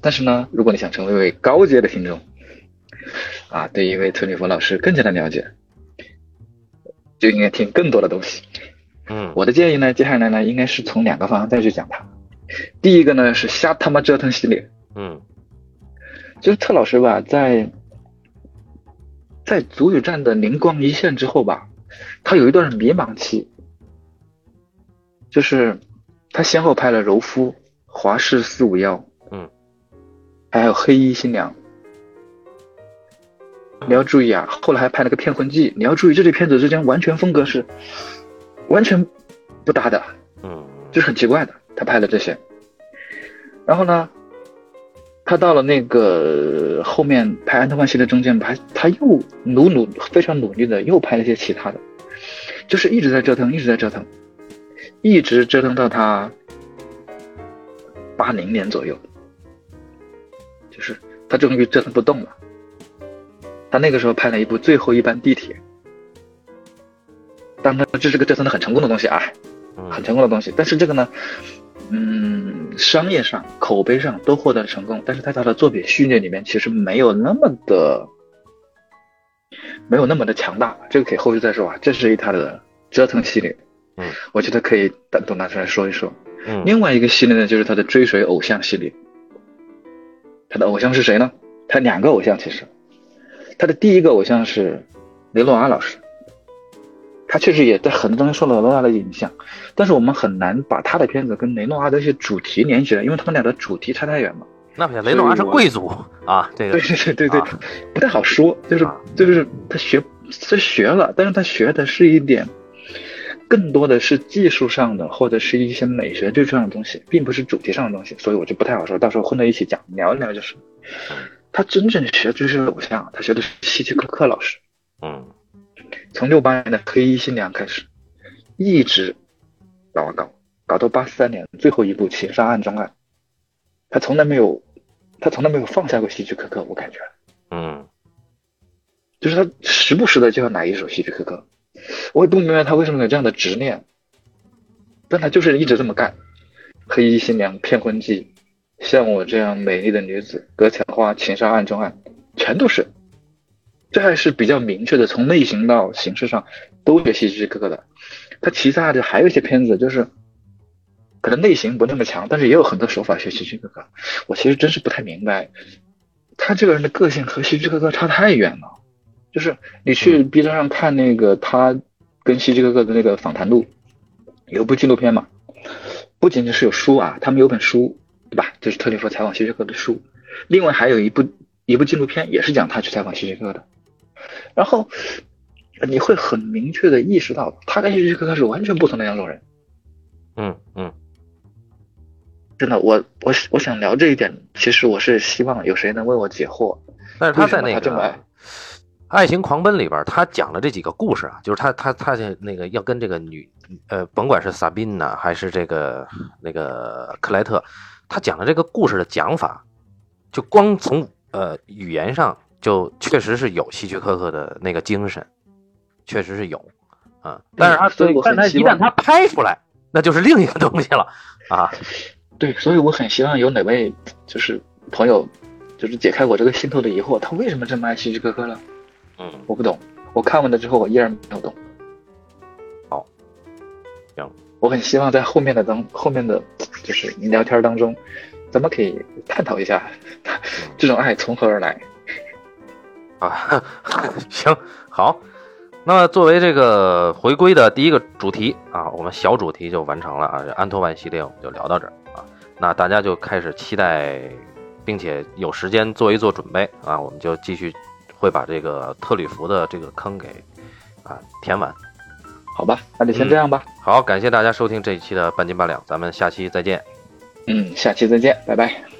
Speaker 2: 但是呢，如果你想成为一位高阶的听众，啊，对一位特里弗老师更加的了解，就应该听更多的东西。
Speaker 1: 嗯，
Speaker 2: 我的建议呢，接下来呢，应该是从两个方向再去讲它。第一个呢是瞎他妈折腾系列，
Speaker 1: 嗯。
Speaker 2: 就是特老师吧，在在足语战的灵光一现之后吧，他有一段迷茫期，就是他先后拍了《柔夫》《华氏四五幺》，
Speaker 1: 嗯，
Speaker 2: 还有《黑衣新娘》。你要注意啊，后来还拍了个《骗婚记》，你要注意这对片子之间完全风格是完全不搭的。
Speaker 1: 嗯
Speaker 2: 就是很奇怪的，他拍了这些。然后呢，他到了那个后面拍安特万系列中间，拍他又努努非常努力的又拍了一些其他的，就是一直在折腾，一直在折腾，一直折腾到他八零年左右，就是他终于折腾不动了。他那个时候拍了一部《最后一班地铁》，当然这是个折腾的很成功的东西啊。很
Speaker 1: 嗯
Speaker 2: 成功的东西。但是这个呢，嗯，商业上、口碑上都获得了成功，但是在他的作品序列里面，其实没有那么的，没有那么的强大。这个可以后续再说啊。这是一他的折腾系列，
Speaker 1: 嗯，
Speaker 2: 我觉得可以单独拿出来说一说。
Speaker 1: 嗯
Speaker 2: 另外一个系列呢，就是他的追随偶像系列。他的偶像是谁呢？他两个偶像其实，他的第一个偶像是雷诺阿老师，他确实也在很多东西受了雷诺阿的影响，但是我们很难把他的片子跟雷诺阿的一些主题连起来，因为他们俩的主题差太远了。
Speaker 1: 那不行，雷诺阿是贵族啊，这个
Speaker 2: 对对对对对，
Speaker 1: 啊
Speaker 2: 不太好说，就是
Speaker 1: 啊
Speaker 2: 就是他学他学了，但是他学的是一点，更多的是技术上的或者是一些美学追求上的东西，并不是主题上的东西，所以我就不太好说，到时候混在一起讲聊一聊就是。他真正学就是偶像，他学的是希区柯克老师，
Speaker 1: 嗯
Speaker 2: 从六八年的《黑衣新娘》开始，一直搞啊搞，搞到八三年最后一部《情杀案中案》，他从来没有，他从来没有放下过希区柯克，我感觉。
Speaker 1: 嗯
Speaker 2: 就是他时不时的就要来一首希区柯克，我也不明白他为什么有这样的执念，但他就是一直这么干。黑衣新娘、骗婚记，像我这样美丽的女子、隔墙花、情杀案中案，全都是。这还是比较明确的，从类型到形式上都是希区柯克的。他其他的还有一些片子，就是可能类型不那么强，但是也有很多手法学希区柯克。我其实真是不太明白，他这个人的个性和希区柯克差太远了。就是你去 B 站上看那个他跟希区柯克的那个访谈录，有部纪录片嘛，不仅仅是有书啊，他们有本书，对吧？就是特里弗采访希区柯克的书，另外还有一部一部纪录片，也是讲他去采访希区柯克的。然后你会很明确的意识到，他跟希区柯克是完全不同的两种人。
Speaker 1: 嗯嗯
Speaker 2: 真的，我我我想聊这一点，其实我是希望有谁能为我解惑。
Speaker 1: 但是他在那个
Speaker 2: 爱《
Speaker 1: 爱情狂奔》里边，他讲了这几个故事啊，就是他他他这那个要跟这个女呃，甭管是萨宾娜还是这个那个克莱特，他讲的这个故事的讲法，就光从呃语言上就确实是有希区柯克的那个精神，确实是有啊。但是他
Speaker 2: 所以我很
Speaker 1: 但他
Speaker 2: 希望
Speaker 1: 一旦他拍出来，那就是另一个东西了啊。(laughs)
Speaker 2: 对，所以我很希望有哪位就是朋友，就是解开我这个心头的疑惑，他为什么这么爱希区柯克呢？
Speaker 1: 嗯，
Speaker 2: 我不懂，我看完了之后我依然没有懂。
Speaker 1: 好，行，
Speaker 2: 我很希望在后面的当后面的就是聊天当中，咱们可以探讨一下 (laughs) 这种爱从何而来。
Speaker 1: 啊，(laughs) 行好。那么作为这个回归的第一个主题啊，我们小主题就完成了啊。这安托万系列我们就聊到这儿啊。那大家就开始期待，并且有时间做一做准备啊，我们就继续会把这个特吕弗的这个坑给啊填完。
Speaker 2: 好吧，那就先这样吧。
Speaker 1: 好，感谢大家收听这一期的半斤八两，咱们下期再见。
Speaker 2: 嗯，下期再见，拜拜。